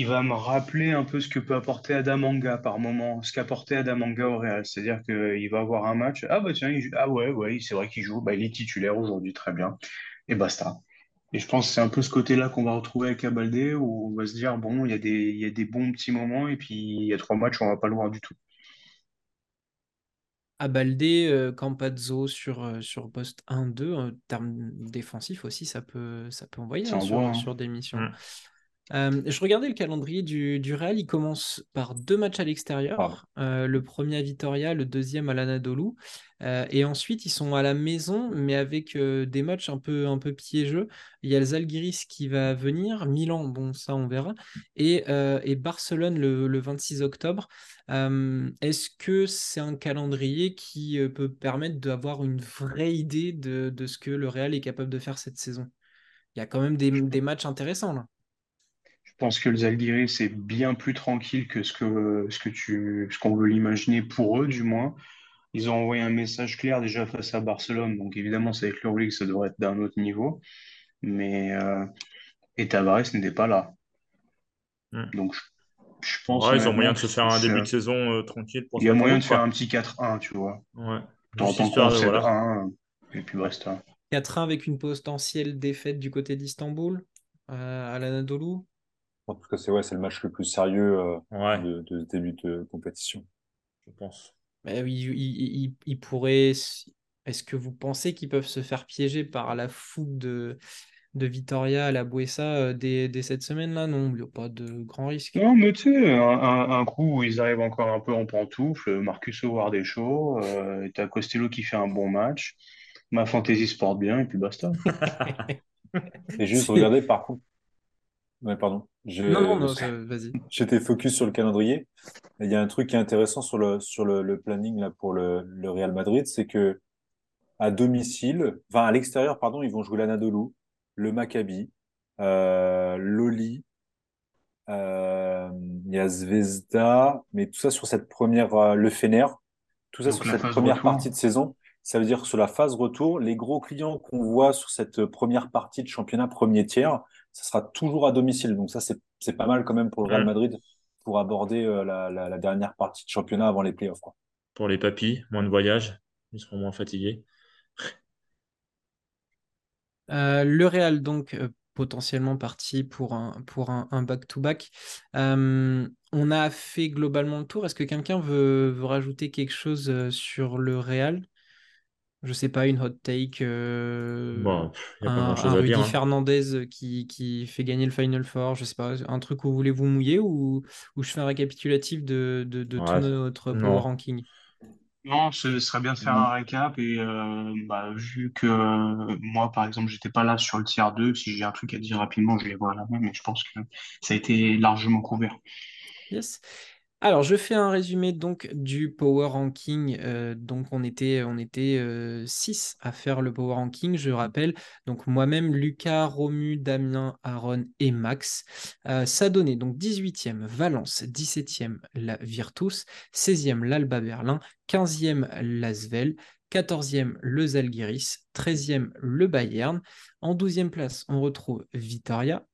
va me rappeler un peu ce que peut apporter Adamanga par moment, ce qu'apportait Adamanga au Real. C'est-à-dire qu'il va avoir un match, ah bah tiens, il ah ouais, ouais, c'est vrai qu'il joue, bah, il est titulaire aujourd'hui, très bien, et basta. Et je pense que c'est un peu ce côté-là qu'on va retrouver avec Abalde, où on va se dire, bon, il y a des, bons petits moments, et puis il y a trois matchs, on va pas le voir du tout. Abaldé, euh, Campazzo sur, sur poste 1-2, en termes défensifs aussi, ça peut, ça peut envoyer hein, sur, hein. sur des missions. Mm. Euh, je regardais le calendrier du, du Real, il commence par deux matchs à l'extérieur, euh, le premier à Vitoria, le deuxième à l'Anadolu, Euh, et ensuite ils sont à la maison, mais avec euh, des matchs un peu, un peu piégeux. Il y a le Zalgiris qui va venir, Milan, bon ça on verra, et, et Barcelone le, le 26 octobre. Est-ce que c'est un calendrier qui peut permettre d'avoir une vraie idée de, de ce que le Real est capable de faire cette saison? Il y a quand même des, des matchs intéressants là. Je pense que le Zalgiris c'est bien plus tranquille que ce que, ce que tu, ce qu'on veut l'imaginer pour eux, du moins. Ils ont envoyé un message clair déjà face à Barcelone, donc évidemment, c'est avec l'Euroleague, ça devrait être d'un autre niveau. Mais euh, et Tavares n'était pas là. Mm. Donc je, je pense Ouais, ils ont moyen de se faire un début de saison euh, tranquille pour Il y a moyen de faire un petit 4-1, tu vois. Ouais. T'en Juste t'en histoire de- concèdes voilà. un, et puis basta. 4-1 avec une potentielle défaite du côté d'Istanbul euh, à l'Anadolu. En tout cas, c'est ouais, c'est le match le plus sérieux euh, Ouais, de, de ce début de compétition. je pense. Mais oui, il, il- il- il pourrait. Est-ce que vous pensez qu'ils peuvent se faire piéger par la fougue de, de Vitoria à la Buesa euh, dès, dès cette semaine-là? Non, il n'y a pas de grand risque. Non, mais tu sais, un, un, un coup où ils arrivent encore un peu en pantoufle, Marcus Howard est chaud, euh, t'as Costello qui fait un bon match, ma fantaisie se porte bien, et puis basta. (laughs) Et juste C'est- regardez, par contre, ouais, pardon, je, Non, non, non, vas-y. j'étais focus sur le calendrier. Il y a un truc qui est intéressant sur le, sur le, le planning là, pour le, le Real Madrid, c'est que à domicile, enfin à l'extérieur, pardon, ils vont jouer l'Anadolu, le Maccabi, euh, l'Oli, euh, il y a Zvezda, mais tout ça sur cette première, euh, le Fener, tout ça Donc sur cette phase première retour. partie de saison. Ça veut dire que sur la phase retour, les gros clients qu'on voit sur cette première partie de championnat premier tiers, ça sera toujours à domicile. Donc ça, c'est c'est pas mal quand même pour le Real. Madrid pour aborder euh, la, la, la dernière partie de championnat avant les playoffs. Quoi. Pour les papis, moins de voyage, ils seront moins fatigués. Euh, le Real, donc, euh, potentiellement parti pour un, pour un, un back-to-back. Euh, on a fait globalement le tour. Est-ce que quelqu'un veut, veut rajouter quelque chose sur le Real? Je sais pas, une hot take. euh, Bon, a un, un Rudy dire. hein. Fernandez qui, qui fait gagner le Final Four, je sais pas, un truc où vous voulez vous mouiller ou, ou je fais un récapitulatif de, de, de tout notre non. power ranking? Non, ce serait bien de faire Non. un récap et euh, bah, vu que euh, moi, par exemple, j'étais pas là sur le tiers 2, si j'ai un truc à dire rapidement, je les vois là, mais je pense que ça a été largement couvert. Yes. Alors, je fais un résumé donc du power ranking. Euh, donc, on était, on était 6 à faire le power ranking. Je rappelle, donc moi-même, Lucas, Romu, Damien, Aaron et Max. Euh, ça donnait donc 18e Valence, 17e la Virtus, 16e l'Alba Berlin, 15e l'Asvel, 14e le Zalgiris, 13e le Bayern. En 12e place, on retrouve Vitoria,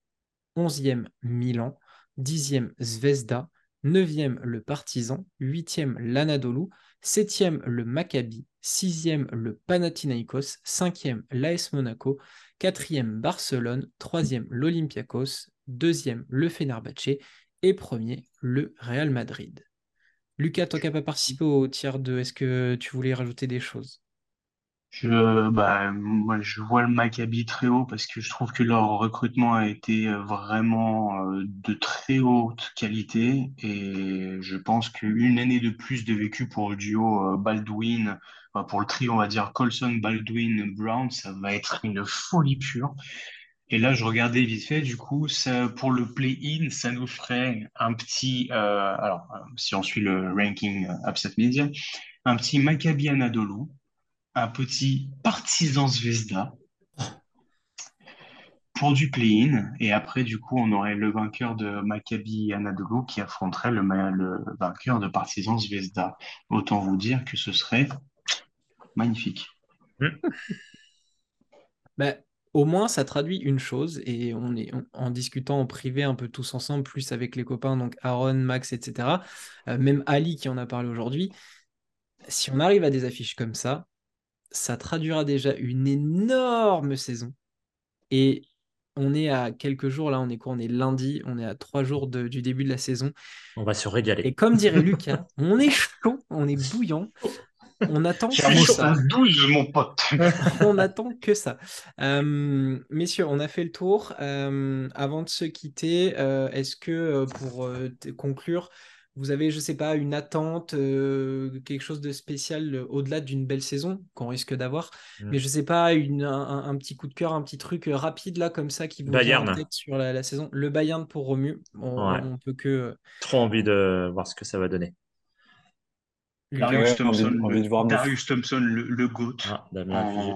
11e Milan, 10e Zvezda, 9e le Partizan, 8e l'Anadolu, 7e le Maccabi, 6e le Panathinaikos, 5e l'AS Monaco, 4e Barcelone, 3e l'Olympiakos, 2e le Fenerbahçe. Et 1er le Real Madrid. Lucas, toi qui n'as pas participé au tiers 2, est-ce que tu voulais rajouter des choses? Je, bah, moi, je vois le Maccabi très haut parce que je trouve que leur recrutement a été euh, vraiment euh, de très haute qualité et je pense qu'une année de plus de vécu pour le duo euh, Baldwin, pour le trio, on va dire Colson, Baldwin, Brown, ça va être une folie pure. Et là, je regardais vite fait, du coup, ça, pour le play-in, ça nous ferait un petit, alors, si on suit le ranking Upset Media, un petit Maccabi Anadolu, un petit Partizan Zvezda pour du play-in. Et après, du coup, on aurait le vainqueur de Maccabi Anadolu qui affronterait le, vainqueur de Partizan Zvezda. Autant vous dire que ce serait magnifique. (laughs) Bah, au moins, ça traduit une chose, et on est en discutant en privé un peu tous ensemble, plus avec les copains, donc Aaron, Max, etc. euh, même Ali qui en a parlé aujourd'hui. Si on arrive à des affiches comme ça, ça traduira déjà une énorme saison. Et on est à quelques jours, là, on est quoi? On est lundi, on est à trois jours de- du début de la saison. On va se régaler. Et comme dirait Lucas, (laughs) on est chaud, on est bouillant. On attend que ça. 12, mon pote. (laughs) On attend que ça. Euh, messieurs, on a fait le tour. Euh, avant de se quitter, euh, est-ce que pour euh, conclure, vous avez, je sais pas, une attente, euh, quelque chose de spécial euh, au-delà d'une belle saison qu'on risque d'avoir, Mm. mais je sais pas, une, un, un- un petit coup de cœur, un petit truc euh, rapide là comme ça qui vous vient en Bayern. tête sur la, la saison. Le Bayern pour Romu, on, Ouais. on peut que Trop envie de voir ce que ça va donner. Darius Thompson, envie- le, Darius Thompson, le, le GOAT. Ah. En...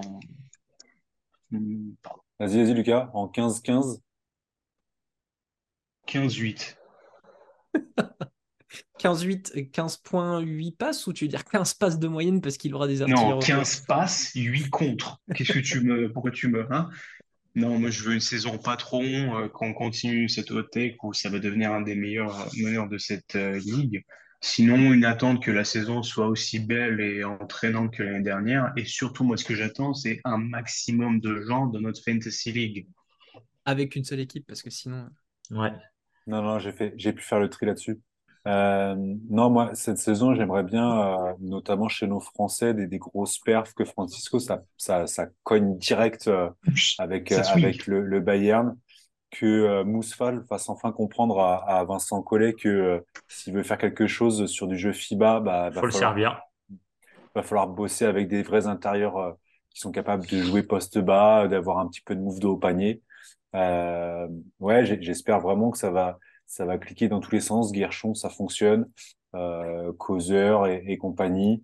Vas-y, vas-y, Lucas, en 15-15. 15-8. (laughs) 15-8, 15.8 passes ou tu veux dire 15 passes de moyenne parce qu'il aura des Non, artilleurs au 15 passes, 8 contre. Qu'est-ce que tu me, pourquoi tu me, hein? Non, moi je veux une saison patron, euh, qu'on continue cette hot take où ça va devenir un des meilleurs euh, meneurs de cette euh, ligue. Sinon, une attente que la saison soit aussi belle et entraînante que l'année dernière. Et surtout, moi, ce que j'attends, c'est un maximum de gens dans notre fantasy league. avec une seule équipe parce que sinon. Ouais. Non, non, j'ai fait, j'ai pu faire le tri là-dessus. Euh, non, moi, cette saison, j'aimerais bien, euh, notamment chez nos Français, des, des grosses perfs que Francisco, ça, ça, ça cogne direct euh, avec, avec le, le Bayern, que Mousfal fasse enfin comprendre à, à Vincent Collet que s'il veut faire quelque chose sur du jeu FIBA, bah, va Faut le falloir, servir. va falloir bosser avec des vrais intérieurs qui sont capables de jouer poste bas, d'avoir un petit peu de move de haut panier. Ouais, j'espère vraiment que ça va, ça va cliquer dans tous les sens. Guerchon, ça fonctionne. Euh, Causeur et, et compagnie.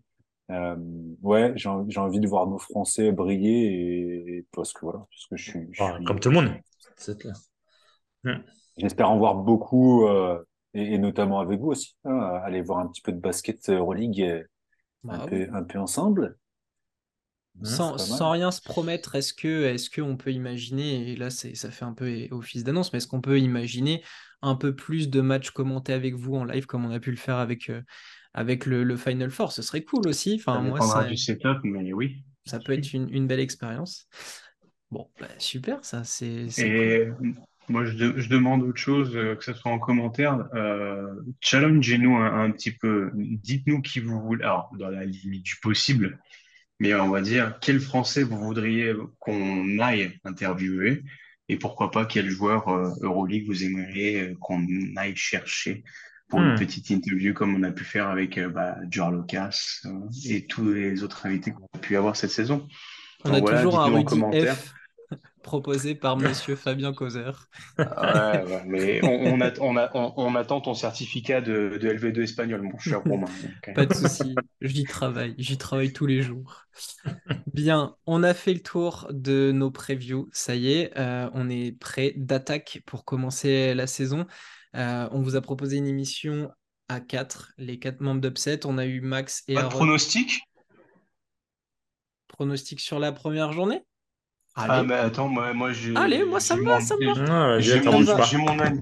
Euh, ouais, j'ai envie, de voir nos Français briller et, et parce que voilà, parce que je suis, je suis- comme tout le monde. C'est clair. j'espère en voir beaucoup euh, et, et notamment avec vous aussi. hein, aller voir un petit peu de basket Euroleague un Bah peu, un peu ensemble. Sans, rien se promettre, est-ce que est-ce qu'on peut imaginer, et là ça fait un peu office d'annonce, mais est-ce qu'on peut imaginer un peu plus de matchs commentés avec vous en live comme on a pu le faire avec, euh, avec le, le Final Four? Ce serait cool aussi. Ça moi, ça, du setup, mais oui. ça peut être une, une belle expérience. Bon, bah, super, ça c'est cool. Et moi, je, de- je demande autre chose, euh, que ce soit en commentaire. Euh, challengez-nous un, un petit peu. Dites-nous qui vous voulez. Alors, dans la limite du possible. Mais on va dire quel Français vous voudriez qu'on aille interviewer et pourquoi pas quel joueur euh, Euroleague vous aimeriez euh, qu'on aille chercher pour une Hmm. petite interview comme on a pu faire avec euh, bah, Dior Lucas et tous les autres invités qu'on a pu avoir cette saison. On Donc a voilà, toujours un Rudy. F proposé par (laughs) monsieur Fabien Causer. Ouais, ouais, mais (laughs) on, on, a- on a- on- on attend ton certificat de, de LV2 espagnol, mon cher Romain. Euh, Pas de souci, j'y travaille, j'y travaille tous les jours. (laughs) Bien, on a fait le tour de nos previews, ça y est, euh, on est prêt d'attaque pour commencer la saison. Euh, on vous a proposé une émission à 4, les quatre membres d'Upset. On a eu Max et Pas de pronostic? Pronostic sur la première journée? Ah, Allez, mais attends, moi, moi j'ai. Allez, moi, ça me va, ça me va. j'ai- Ah, J'ai mon, j'ai mon ami.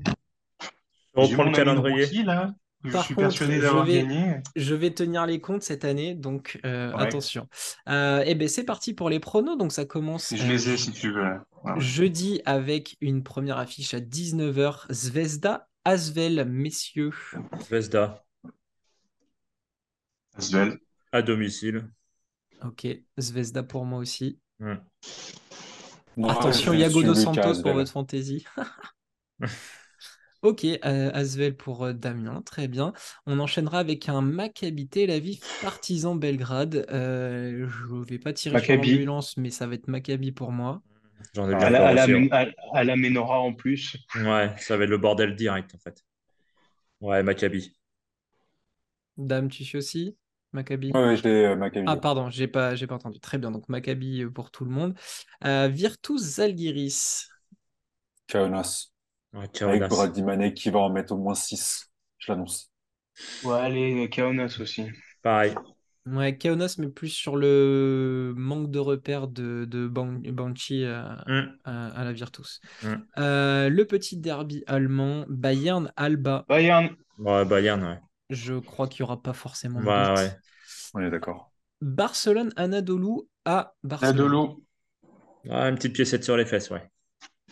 Je reprends le calendrier. Rookie, là. Je Par suis contre, persuadé je d'avoir vais- gagné. je vais tenir les comptes cette année, donc euh, Ouais. attention. Euh, et ben c'est parti pour les pronos, donc ça commence Je euh, les ai si tu veux. Ouais. jeudi avec une première affiche à 19h, Zvezda, Asvel, messieurs. Vesda, Asvel. à domicile. Ok, Zvezda pour moi aussi. Hmm. Attention, suis dos Santos pour votre fantasy. (laughs) ok, euh, Asvel pour euh, Damien, très bien. On enchaînera avec un Maccabi Tel Aviv, Partizan Belgrade. Euh, je vais pas tirer Maccabi. sur l'ambulance, mais ça va être Maccabi pour moi. J'en ai À bien la, peur à la à- à la Ménora en plus. Ouais, ça va être le bordel direct en fait. Ouais, Maccabi. Dame, tu suis aussi? Maccabi Ouais, ouais, je l'ai, euh, Maccabi. Ah, pardon, j'ai pas, j'ai pas entendu. Très bien, donc Maccabi euh, pour tout le monde. Euh, Virtus Zalgiris. Kaunas. Ouais, Avec. Brady Manek qui va en mettre au moins 6. Je l'annonce. Ouais, allez, Kaunas aussi. Pareil. Ouais, Kaunas, mais plus sur le manque de repères de, de Ban- Banshee à, à- à la Virtus. Mm. Euh, le petit derby allemand, Bayern-Alba. Bayern. Ouais, Bayern, ouais. Je crois qu'il n'y aura pas forcément de Bah, ouais. On est d'accord. Barcelone-Anadolu à Barcelone. Nadolo. Ah, une petite piécette sur les fesses, ouais.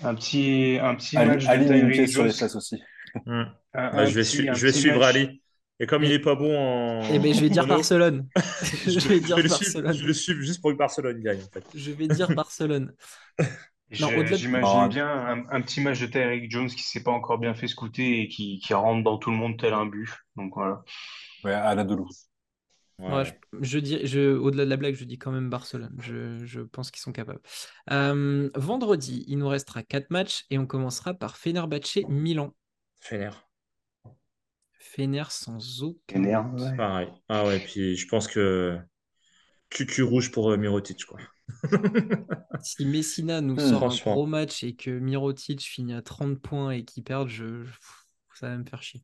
Un petit, un petit Ali, match Ali une pièce sur les fesses aussi. Hmm. Un- Bah, un je vais, petit- je suivre match. Ali. Et comme il est pas bon en. Eh ben, je vais dire Barcelone. (laughs) je vais dire Barcelone. je le suivre juste pour que Barcelone gagne, en fait. Je vais dire Barcelone. (laughs) De- J'imagine Non. bien un, un petit match de Tyreek Jones qui s'est pas encore bien fait scouter et qui, qui rentre dans tout le monde tel un but. Donc voilà. Ouais, Anadolu. Ouais. Ouais, je, je dis, je, au-delà de la blague, je dis quand même Barcelone. Je, je pense qu'ils sont capables. Euh, vendredi, il nous restera quatre matchs et on commencera par Fenerbahçe Milan. Fener. Fener sans aucun. Fener, ouais. Pareil. Ah ouais, puis je pense que. Cucu rouge pour euh, Mirotic, quoi. (laughs) Si Messina nous Hmm, sort un franchement. gros match et que Mirotic finit à 30 points et qu'il perde, je, ça va me faire chier.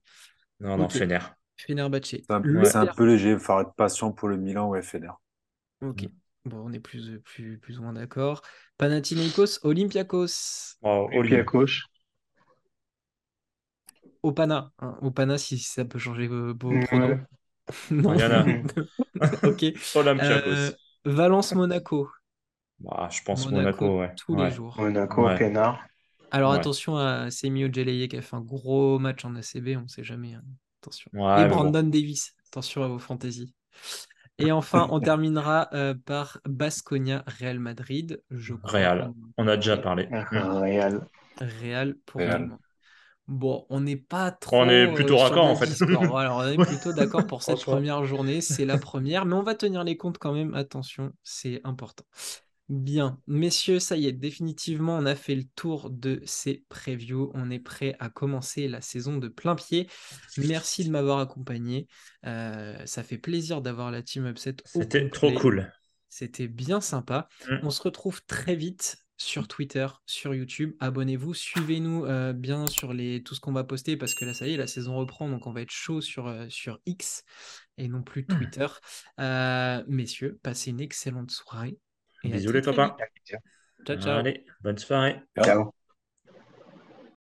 Non, non, Ok. Fener. Fenerbahçe. C'est un, un peu léger. Il faudra être patient pour le Milan ou FNR. Ok. Bon, on est plus, plus, plus ou moins d'accord. Panathinaikos, Olympiakos. Oh. Olympiakos. Opana. hein. Opana, si ça peut changer vos, vos Ouais. pronos. (laughs) non. Il y en a. ok. (laughs) Olympiakos. Euh, Valence-Monaco. Bah, je pense Monaco, Monaco, ouais. tous Ouais. les jours. Monaco, Ouais. Pénard. Alors Ouais. attention à Semio Geleye qui a fait un gros match en ACB, on ne sait jamais. hein. Attention. Ouais, Et bon. Brandon Davis, attention à vos fantaisies. Et enfin, on (laughs) terminera euh, par Basconia Real Madrid. Je crois Real. On a déjà parlé. Ah, Hmm. Real. Real pour Real. le moment. Bon, on n'est pas trop. On est euh, plutôt sur raccord, en fait. Voilà, (laughs) on est plutôt d'accord pour cette première journée. C'est la première, mais on va tenir les comptes quand même. Attention, c'est important. Bien, messieurs, ça y est, définitivement, on a fait le tour de ces previews. On est prêt à commencer la saison de plein pied. Merci de m'avoir accompagné. Euh, ça fait plaisir d'avoir la team Upset C'était trop cool. C'était bien sympa. Mm. On se retrouve très vite sur Twitter, sur YouTube. Abonnez-vous, suivez-nous euh, bien sur les, tout ce qu'on va poster parce que là, ça y est, la saison reprend, donc on va être chaud sur, euh, sur X et non plus Mm. Twitter. Euh, messieurs, passez une excellente soirée. Bisous les copains. Ciao, ciao. Allez, bonne soirée. Ciao.